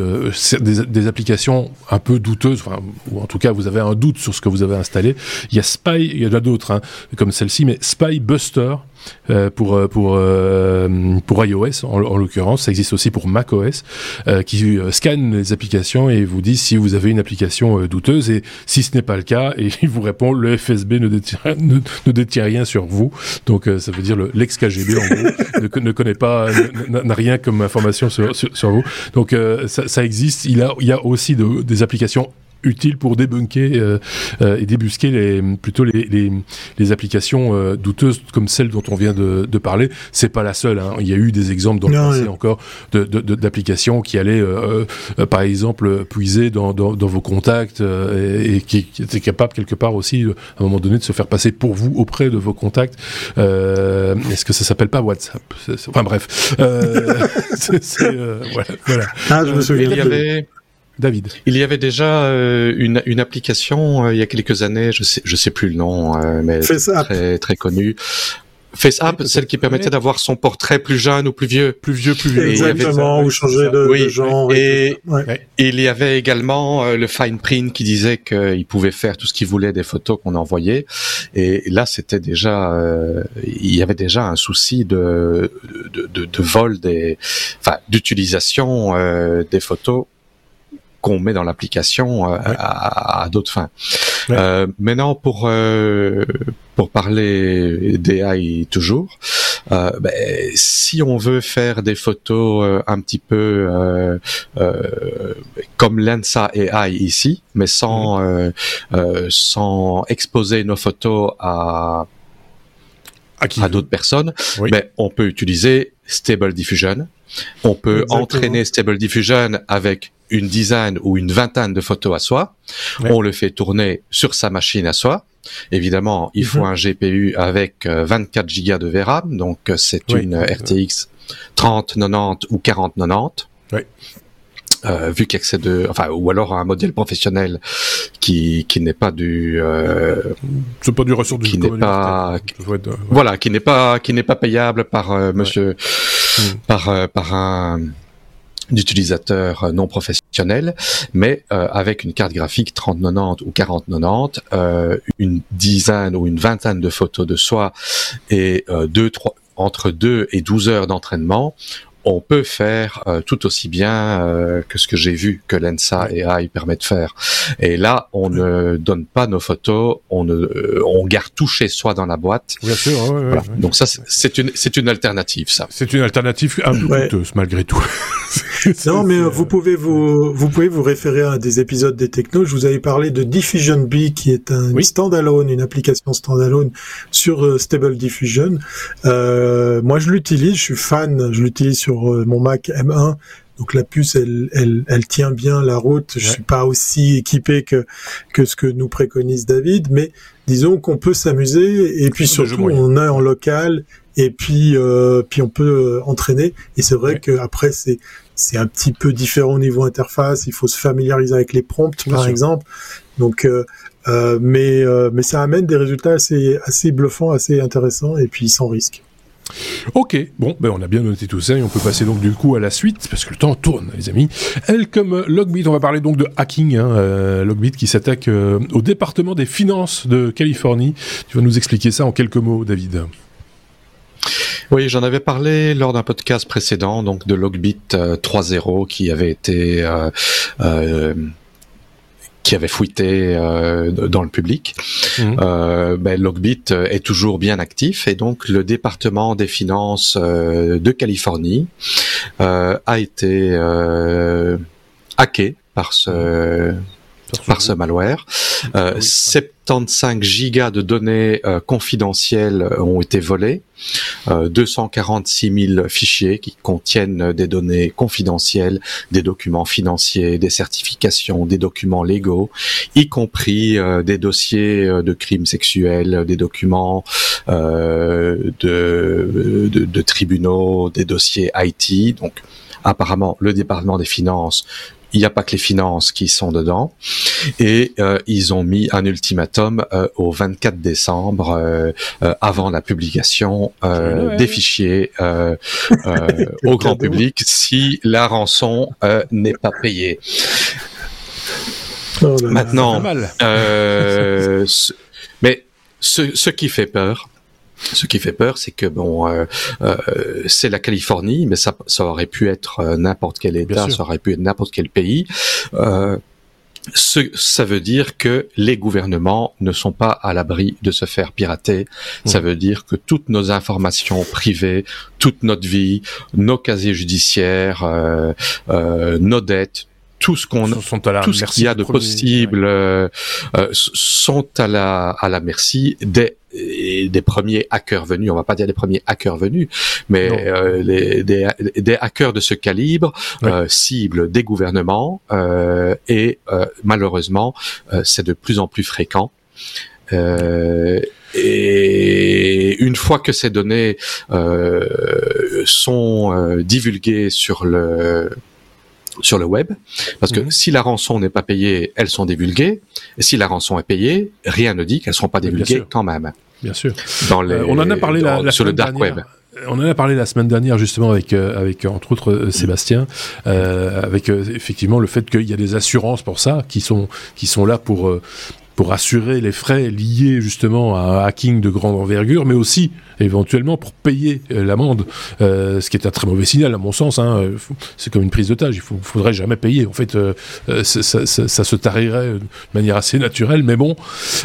des, applications un peu douteuses, ou en tout cas vous avez un doute sur ce que vous avez installé, il y a Spy, il y en a d'autres, hein, comme celle-ci, mais Spy Buster, pour euh, pour euh, pour iOS en, l'occurrence. Ça existe aussi pour macOS qui scanne les applications et vous dit si vous avez une application douteuse et si ce n'est pas le cas et [LAUGHS] il vous répond le FSB ne détient, ne, détient rien sur vous. Donc ça veut dire l'ex KGB en gros [LAUGHS] ne, connaît pas n'a rien comme information sur, sur, vous. Donc ça, ça, existe. Il a il y a aussi de, des applications utile pour débunker euh, euh, et débusquer les, plutôt les, les, les applications euh, douteuses comme celle dont on vient de, de parler. C'est pas la seule. Hein. Il y a eu des exemples dans le passé encore d'applications de, qui allaient, par exemple, puiser dans, dans, dans vos contacts et, qui, qui, étaient capables quelque part aussi, à un moment donné, de se faire passer pour vous auprès de vos contacts. Est-ce que ça s'appelle pas WhatsApp? Enfin bref. [LAUGHS] c'est, voilà, voilà. Ah, je me souviens. Il y avait David. Il y avait déjà euh, une, une, application euh, il y a quelques années, je sais, je sais plus le nom, euh, mais très très connue. FaceApp, celle qui permettait d'avoir son portrait plus jeune ou plus vieux. Plus vieux, plus vieux. Exactement, ou changer de, oui. genre. Et, il y avait également le fine print qui disait qu'il pouvait faire tout ce qu'il voulait des photos qu'on envoyait. Et là, c'était déjà, il y avait déjà un souci de, de, de, de vol des, enfin, d'utilisation des photos qu'on met dans l'application euh, à, d'autres fins. Euh, maintenant, pour euh, pour parler d'AI toujours, euh, ben, si on veut faire des photos un petit peu comme Lensa AI ici, mais sans sans exposer nos photos à à, d'autres personnes, ben, on peut utiliser Stable Diffusion. On peut entraîner Stable Diffusion avec une dizaine ou une vingtaine de photos à soi. On le fait tourner sur sa machine à soi. Évidemment, il faut mhm. un GPU avec 24 euh, gigas de VRAM, donc euh, c'est une RTX 3090 ou 4090. Oui. Euh, vu qu'il y de, enfin, ou alors un modèle professionnel qui qui n'est pas du, euh, c'est pas du ressort du qui n'est pas, voilà, qui n'est pas qui n'est pas payable par euh, Monsieur, hmm. par euh, par un d'utilisateurs non professionnels, mais euh, avec une carte graphique 3090 ou 4090, euh, une dizaine ou une vingtaine de photos de soi et euh, deux, trois, entre 2 et 12 heures d'entraînement, on peut faire euh, tout aussi bien euh, que ce que j'ai vu que l'ENSA et AI permet de faire. Et là, on ne donne pas nos photos, on ne, euh, on garde tout chez soi dans la boîte. Bien sûr. voilà. Donc ça, c'est une, c'est une alternative, ça. C'est une alternative un peu coûteuse malgré tout. [LAUGHS] non, mais vous pouvez vous, vous pouvez vous référer à des épisodes des technos. Je vous avais parlé de Diffusion B, qui est un standalone, une application standalone sur Stable Diffusion. moi, je l'utilise, je suis fan, je l'utilise sur euh, mon Mac M1 Donc la puce, elle, elle, elle tient bien la route. Je suis pas aussi équipé que que ce que nous préconise David, mais disons qu'on peut s'amuser et puis surtout on est en local et puis euh, puis on peut euh, entraîner. Et c'est vrai que après c'est c'est un petit peu différent au niveau interface. Il faut se familiariser avec les prompts, par exemple. Donc, euh, mais euh, mais ça amène des résultats assez assez bluffants, assez intéressants, et puis sans risque. Ok, bon, ben on a bien noté tout ça et on peut passer donc du coup à la suite parce que le temps tourne, les amis. Elle comme Logbit, on va parler donc de hacking, hein, euh, Logbit qui s'attaque euh, au département des finances de Californie. Tu vas nous expliquer ça en quelques mots, David. Oui, j'en avais parlé lors d'un podcast précédent, donc de Logbit 3.0 qui avait été euh, euh, qui avait fuité euh, dans le public. Mhm. Euh, ben, Logbit est toujours bien actif et donc le département des finances euh, de Californie euh, a été euh, hacké par ce par ce malware. Euh, 75 gigas de données euh, confidentielles ont été volées, euh, 246 000 fichiers qui contiennent des données confidentielles, des documents financiers, des certifications, des documents légaux, y compris euh, des dossiers euh, de crimes sexuels, des documents de, de, de tribunaux, des dossiers IT. Donc apparemment le département des finances il n'y a pas que les finances qui sont dedans. Et euh, ils ont mis un ultimatum euh, au 24 décembre, euh, avant la publication des fichiers [LAUGHS] au grand public, si la rançon n'est pas payée. Oh Maintenant, mais ce, ce qui fait peur, ce qui fait peur, c'est que bon, euh, euh, c'est la Californie, mais ça, ça aurait pu être euh, n'importe quel État, ça aurait pu être n'importe quel pays. Euh, ce, ça veut dire que les gouvernements ne sont pas à l'abri de se faire pirater. Mmh. Ça veut dire que toutes nos informations privées, toute notre vie, nos casiers judiciaires, euh, euh, nos dettes, tout ce qu'on tout ce qu'il y a de possible euh, sont à la à la merci des des premiers hackers venus, on va pas dire des premiers hackers venus, mais euh, les, des, des, hackers de ce calibre euh, ciblent des gouvernements euh, et euh, malheureusement c'est de plus en plus fréquent. et une fois que ces données sont divulguées sur le sur le web, parce que mhm. si la rançon n'est pas payée, elles sont divulguées, et si la rançon est payée, rien ne dit qu'elles ne seront pas divulguées quand même. Bien sûr. Dans les, on en a parlé la, sur le dark web. On en a parlé la semaine dernière justement avec euh, avec entre autres euh, Sébastien, euh, avec effectivement le fait qu'il y a des assurances pour ça qui sont qui sont là pour pour assurer les frais liés justement à un hacking de grande envergure, mais aussi éventuellement pour payer euh, l'amende, euh, ce qui est un très mauvais signal à mon sens. Hein. C'est comme une prise d'otage, il faut, faudrait jamais payer. En fait, euh, ça, ça, ça, se tarirait de manière assez naturelle, mais bon,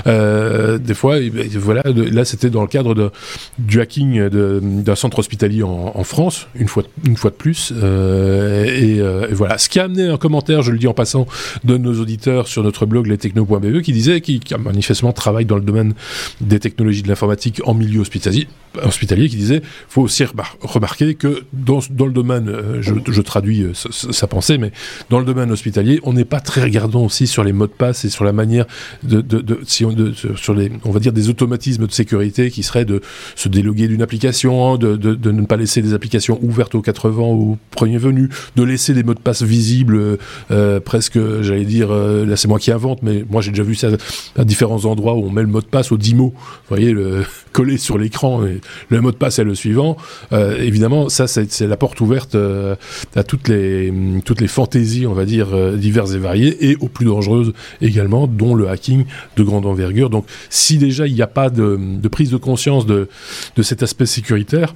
des fois, voilà, là c'était dans le cadre du hacking d'un centre hospitalier en, France, une fois, une fois de plus. Et, et, voilà, ce qui a amené un commentaire, je le dis en passant, de nos auditeurs sur notre blog lestechno.be qui disait qui, manifestement travaille dans le domaine des technologies de l'informatique en milieu hospitalier, hospitalier qui disait faut aussi remarquer que dans, dans le domaine, euh, je, traduis euh, sa, pensée, mais dans le domaine hospitalier, on n'est pas très regardant aussi sur les mots de passe et sur la manière de, si on, de, sur les, on va dire des automatismes de sécurité qui seraient de se déloguer d'une application, de, de, ne pas laisser des applications ouvertes aux 80 au premier venu, de laisser des mots de passe visibles, euh, presque, j'allais dire, là c'est moi qui invente, mais moi j'ai déjà vu ça à différents endroits où on met le mot de passe au 10 mots, vous voyez, le, [LAUGHS] collé sur l'écran le mot de passe est le suivant. Euh, évidemment, ça c'est la porte ouverte euh, à toutes les toutes les fantaisies, on va dire euh, diverses et variées, et aux plus dangereuses également, dont le hacking de grande envergure. Donc, si déjà il n'y a pas de, de, prise de conscience de, de cet aspect sécuritaire,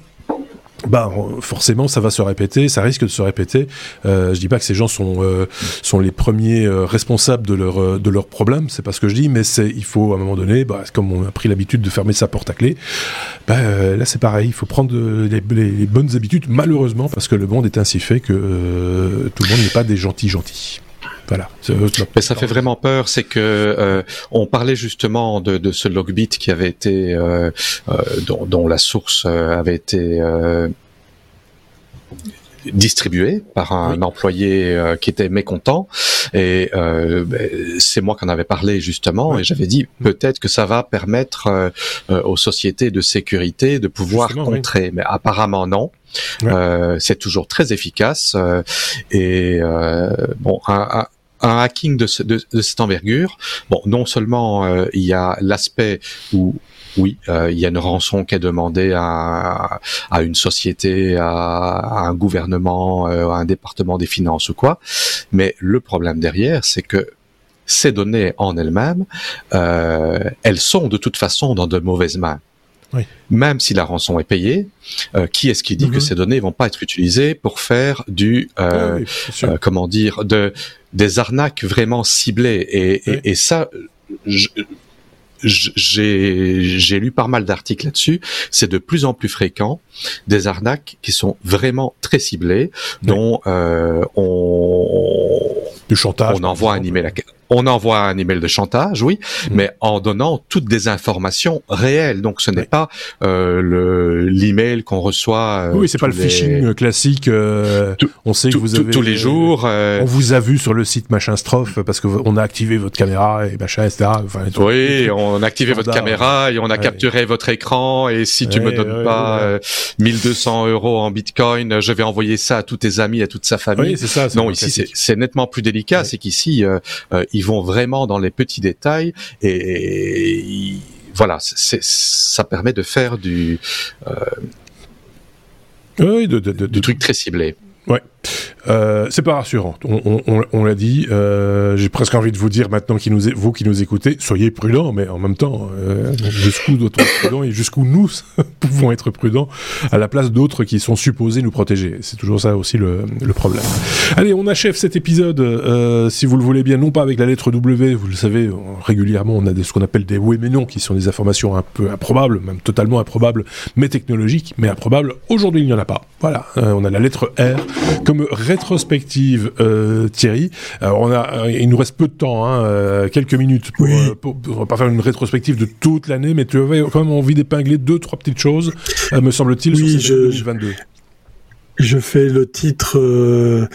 bah forcément ça va se répéter, ça risque de se répéter. Euh, je dis pas que ces gens sont euh, sont les premiers euh, responsables de leur euh, de leurs problèmes, c'est pas ce que je dis, mais c'est il faut à un moment donné, bah, comme on a pris l'habitude de fermer sa porte à clé, bah, euh, là c'est pareil, il faut prendre les, bonnes habitudes malheureusement parce que le monde est ainsi fait que tout le monde n'est pas des gentils gentils. Voilà. Mais ça fait vraiment peur, c'est que euh, on parlait justement de, de, ce logbit qui avait été, euh, euh, dont, dont, la source euh, avait été distribué par un employé qui était mécontent. Et ben, c'est moi qui en avais parlé justement et j'avais dit peut-être que ça va permettre aux sociétés de sécurité de pouvoir contrer, mais apparemment non. Euh, c'est toujours très efficace euh, et euh, bon un, un hacking de, de, de, cette envergure, bon, non seulement il y a l'aspect où oui, il y a une rançon qui est demandée à, à une société, à, à, un gouvernement, à un département des finances ou quoi, mais le problème derrière, c'est que ces données en elles-mêmes, elles sont de toute façon dans de mauvaises mains. Même si la rançon est payée, euh, qui est-ce qui dit que mhm. ces données vont pas être utilisées pour faire du, euh, euh, comment dire, de des arnaques vraiment ciblées. Et, et, ça, j'ai lu pas mal d'articles là-dessus. C'est de plus en plus fréquent des arnaques qui sont vraiment très ciblées, dont on, du chantage, on envoie un email à on envoie un email de chantage, oui, mm. mais en donnant toutes des informations réelles. Donc ce n'est pas euh, le l'email qu'on reçoit. Euh, oui, c'est pas le phishing classique. Euh, on sait que vous avez tous les jours. Euh, on vous a vu sur le site machin strophe parce que on a activé votre caméra et machin, etc. oui, on a activé votre caméra et on a capturé votre écran et si tu me donnes pas 1200 euros en bitcoin, je vais envoyer ça à tous tes amis, à toute sa famille. Oui, c'est ça. Non, ici c'est nettement plus délicat. C'est qu'ici ils vont vraiment dans les petits détails et, voilà, ça permet de faire du, euh, oui, de, de, de, du truc très ciblé. Ouais. Euh, c'est pas rassurant. On, l'a dit. Euh, J'ai presque envie de vous dire maintenant, qui nous, vous qui nous écoutez, soyez prudents, mais en même temps, euh, jusqu'où doit-on être prudent et jusqu'où nous [LAUGHS] pouvons être prudents à la place d'autres qui sont supposés nous protéger? C'est toujours ça aussi le, problème. Allez, on achève cet épisode, si vous le voulez bien, non pas avec la lettre W. Vous le savez, régulièrement, on a ce qu'on appelle des oui mais non, qui sont des informations un peu improbables, même totalement improbables, mais technologiques, mais improbables. Aujourd'hui, il n'y en a pas. Voilà, on a la lettre R rétrospective, euh, Thierry. Alors on a, euh, il nous reste peu de temps, hein, euh, quelques minutes pour, pour, pas faire une rétrospective de toute l'année, mais tu avais quand même envie d'épingler deux, trois petites choses, me semble-t-il, sur cette 2022. Je fais le titre euh,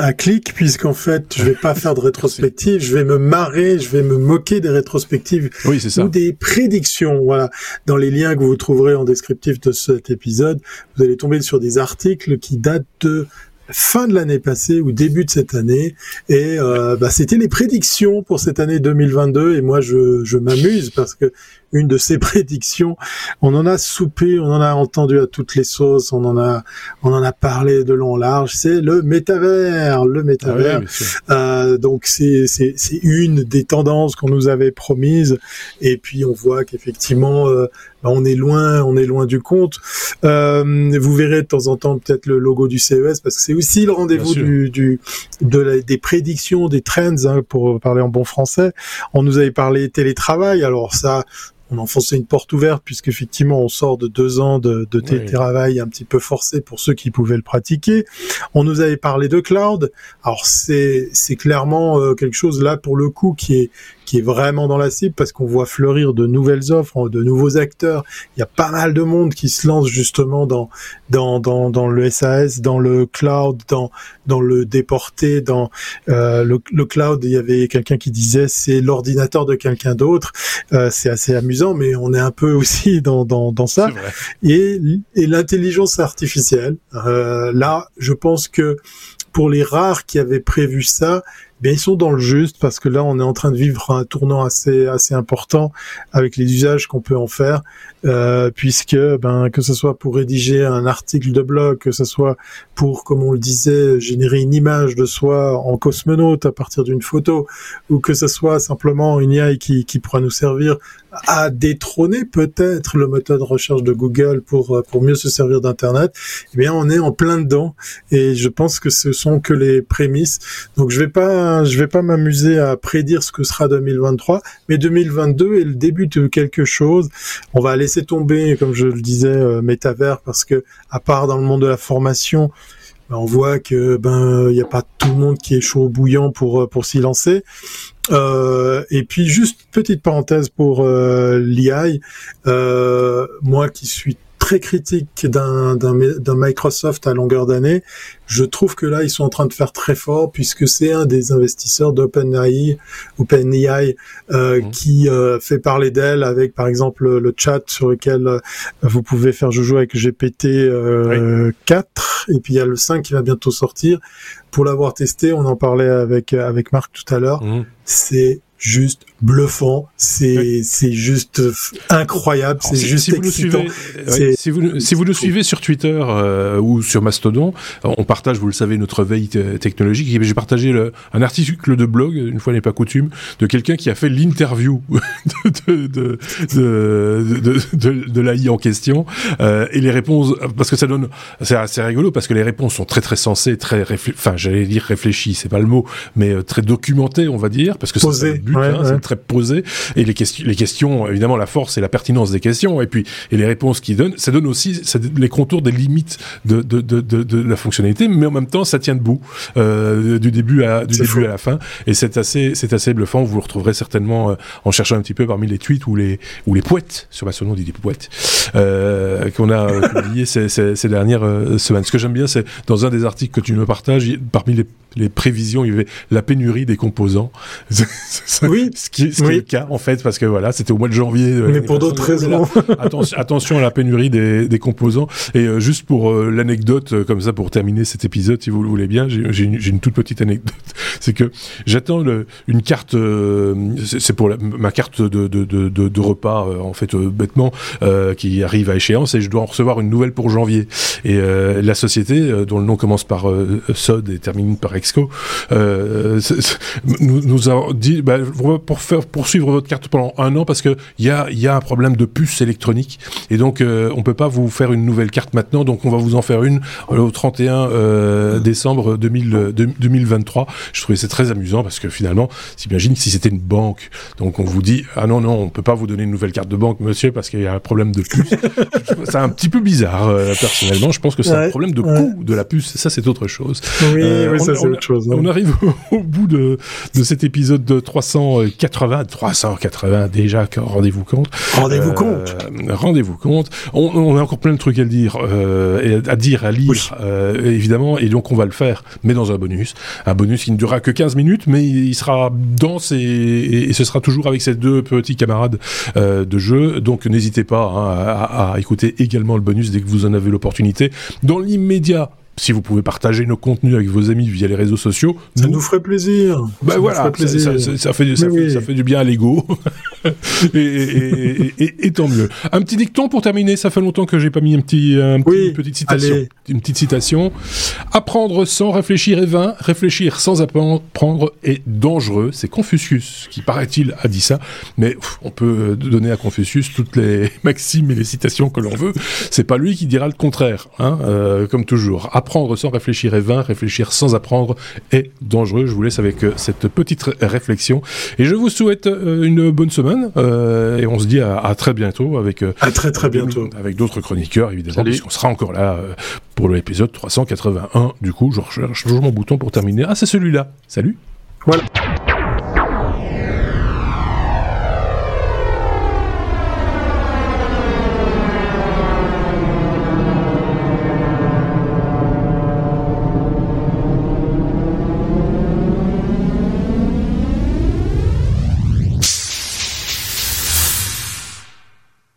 à clic puisqu'en fait je vais pas faire de rétrospective, je vais me marrer, je vais me moquer des rétrospectives oui, ça. ou des prédictions. Voilà, dans les liens que vous trouverez en descriptif de cet épisode, vous allez tomber sur des articles qui datent de fin de l'année passée ou début de cette année. Et euh, bah, c'était les prédictions pour cette année 2022. Et moi, je, je m'amuse parce que une de ces [LAUGHS] prédictions, on en a soupé, on en a entendu à toutes les sauces, on en a, on en a parlé de long en large. C'est le métavers, le métavers. Ah euh, donc c'est c'est c'est une des tendances qu'on nous avait promises. Et puis on voit qu'effectivement, euh, bah, on est loin, on est loin du compte. Euh, vous verrez de temps en temps peut-être le logo du CES parce que c'est aussi le rendez-vous du, du, de des prédictions, des trends hein, pour parler en bon français. On nous avait parlé télétravail, alors ça, on enfonçait une porte ouverte puisqu'effectivement on sort de deux ans de, de télétravail un petit peu forcé pour ceux qui pouvaient le pratiquer. On nous avait parlé de cloud. Alors c'est c'est clairement euh, quelque chose là pour le coup qui est qui est vraiment dans la cible parce qu'on voit fleurir de nouvelles offres, de nouveaux acteurs. Il y a pas mal de monde qui se lance justement dans dans dans, dans le SAS, dans le cloud, dans dans le déporté, dans euh, le, le, cloud. Il y avait quelqu'un qui disait c'est l'ordinateur de quelqu'un d'autre. Euh, c'est assez amusant, mais on est un peu [LAUGHS] aussi dans dans, dans ça. Et et l'intelligence artificielle. Euh, là, je pense que pour les rares qui avaient prévu ça, bien ils sont dans le juste parce que là on est en train de vivre un tournant assez assez important avec les usages qu'on peut en faire euh, puisque ben que ce soit pour rédiger un article de blog que ce soit pour comme on le disait générer une image de soi en cosmonaute à partir d'une photo ou que ce soit simplement une AI qui qui pourra nous servir à détrôner peut-être le moteur de recherche de Google pour pour mieux se servir d'internet eh bien on est en plein dedans et je pense que ce sont que les prémices donc je vais pas je vais pas m'amuser à prédire ce que sera 2023, mais 2022 est le début de quelque chose. On va laisser tomber, comme je le disais, euh, métavers parce que à part dans le monde de la formation, ben, on voit que ben il y a pas tout le monde qui est chaud bouillant pour euh, pour s'y lancer. Euh, et puis juste petite parenthèse pour euh, l'IA, moi qui suis très critique d'un Microsoft à longueur d'année, je trouve que là ils sont en train de faire très fort puisque c'est un des investisseurs d'OpenAI, OpenAI, euh, mmh. qui euh, fait parler d'elle avec par exemple le chat sur lequel euh, vous pouvez faire joujou avec GPT euh, 4 et puis il y a le 5 qui va bientôt sortir. Pour l'avoir testé, on en parlait avec avec Marc tout à l'heure. Mmh. C'est juste bluffant, c'est c'est juste incroyable, c'est juste si excitant. Vous suivez, si vous si vous nous suivez sur Twitter euh, ou sur Mastodon, on partage, vous le savez, notre veille technologique. J'ai partagé le, un article de blog, une fois n'est pas coutume, de quelqu'un qui a fait l'interview [LAUGHS] de de de, de, de, de l'AI en question euh, et les réponses, parce que ça donne, c'est assez rigolo parce que les réponses sont très très sensées, très enfin j'allais dire réfléchies, c'est pas le mot, mais euh, très documentées, on va dire, parce que c'est Hein, très posé. Et les, questions, les questions, évidemment, la force et la pertinence des questions, et puis et les réponses qu'ils donnent, ça donne aussi ça, les contours des limites de, de, de, de, de la fonctionnalité, mais en même temps, ça tient debout euh, du début à du début à la fin. Et c'est assez c'est assez bluffant. Vous le retrouverez certainement euh, en cherchant un petit peu parmi les tweets ou les ou les poètes sur ma on dit des poètes euh, qu'on a publié ces, ces, ces, dernières euh, semaines. Ce que j'aime bien, c'est dans un des articles que tu me partages, parmi les les prévisions, il y avait la pénurie des composants. [LAUGHS] [LAUGHS] oui. ce qui, ce qui est le cas, en fait, parce que voilà, c'était au mois de janvier. Euh, Mais pour d'autres raisons. [LAUGHS] attention, attention à la pénurie des, des composants. Et euh, juste pour euh, l'anecdote, comme ça, pour terminer cet épisode, si vous le voulez bien, j'ai une, une, toute petite anecdote. [LAUGHS] C'est que j'attends une carte, c'est pour ma carte de, de, de, de repas, en fait, bêtement, qui arrive à échéance et je dois en recevoir une nouvelle pour janvier. Et la société, dont le nom commence par SOD et termine par Exco, euh, nous, nous, a dit bah, pour faire poursuivre votre carte pendant un an parce que il y a, y a un problème de puce électronique. Et donc euh, on peut pas vous faire une nouvelle carte maintenant. Donc on va vous en faire une au 31 euh, décembre 2000, 2023 je trouvais c'est très amusant parce que finalement s'imagine si c'était une banque. Donc on vous dit ah non non on peut pas vous donner une nouvelle carte de banque monsieur parce qu'il y a un problème de puce. C'est un petit peu bizarre euh, personnellement. Je pense que c'est un problème de coût de la puce. Ça c'est autre chose. Oui, oui ça, on, chose, on, arrive au, bout de, de cet épisode de 380, 380 déjà, rendez-vous compte. Rendez-vous euh, compte. Rendez-vous compte. On, on, a encore plein de trucs à dire, euh, à dire, à lire, euh, évidemment, et donc on va le faire, mais dans un bonus. Un bonus qui ne durera que 15 minutes, mais il sera dense et, et, ce sera toujours avec ces deux petits camarades euh, de jeu. Donc n'hésitez pas hein, à, à écouter également le bonus dès que vous en avez l'opportunité. Dans l'immédiat, si vous pouvez partager nos contenus avec vos amis via les réseaux sociaux, ça nous, ferait plaisir. Bah ça voilà, plaisir. Ça, ça, fait, ça, fait, ça, fait, du bien à l'ego. [LAUGHS] et, et, et, et, tant mieux. Un petit dicton pour terminer. Ça fait longtemps que j'ai pas mis un petit, un petit une petite citation. Allez. Une petite citation. Apprendre sans réfléchir est vain. Réfléchir sans apprendre est dangereux. C'est Confucius qui, paraît-il, a dit ça. Mais pff, on peut donner à Confucius toutes les [LAUGHS] maximes et les citations que l'on veut. C'est pas lui qui dira le contraire, hein, euh, comme toujours. Apprendre sans réfléchir est vain, réfléchir sans apprendre est dangereux. Je vous laisse avec euh, cette petite réflexion. Et je vous souhaite euh, une bonne semaine. Euh, et on se dit à, à très bientôt avec... à très très bientôt. Avec d'autres chroniqueurs, évidemment, puisqu'on sera encore là pour l'épisode 381. Du coup, je recherche toujours mon bouton pour terminer. Ah, c'est celui-là. Salut Voilà.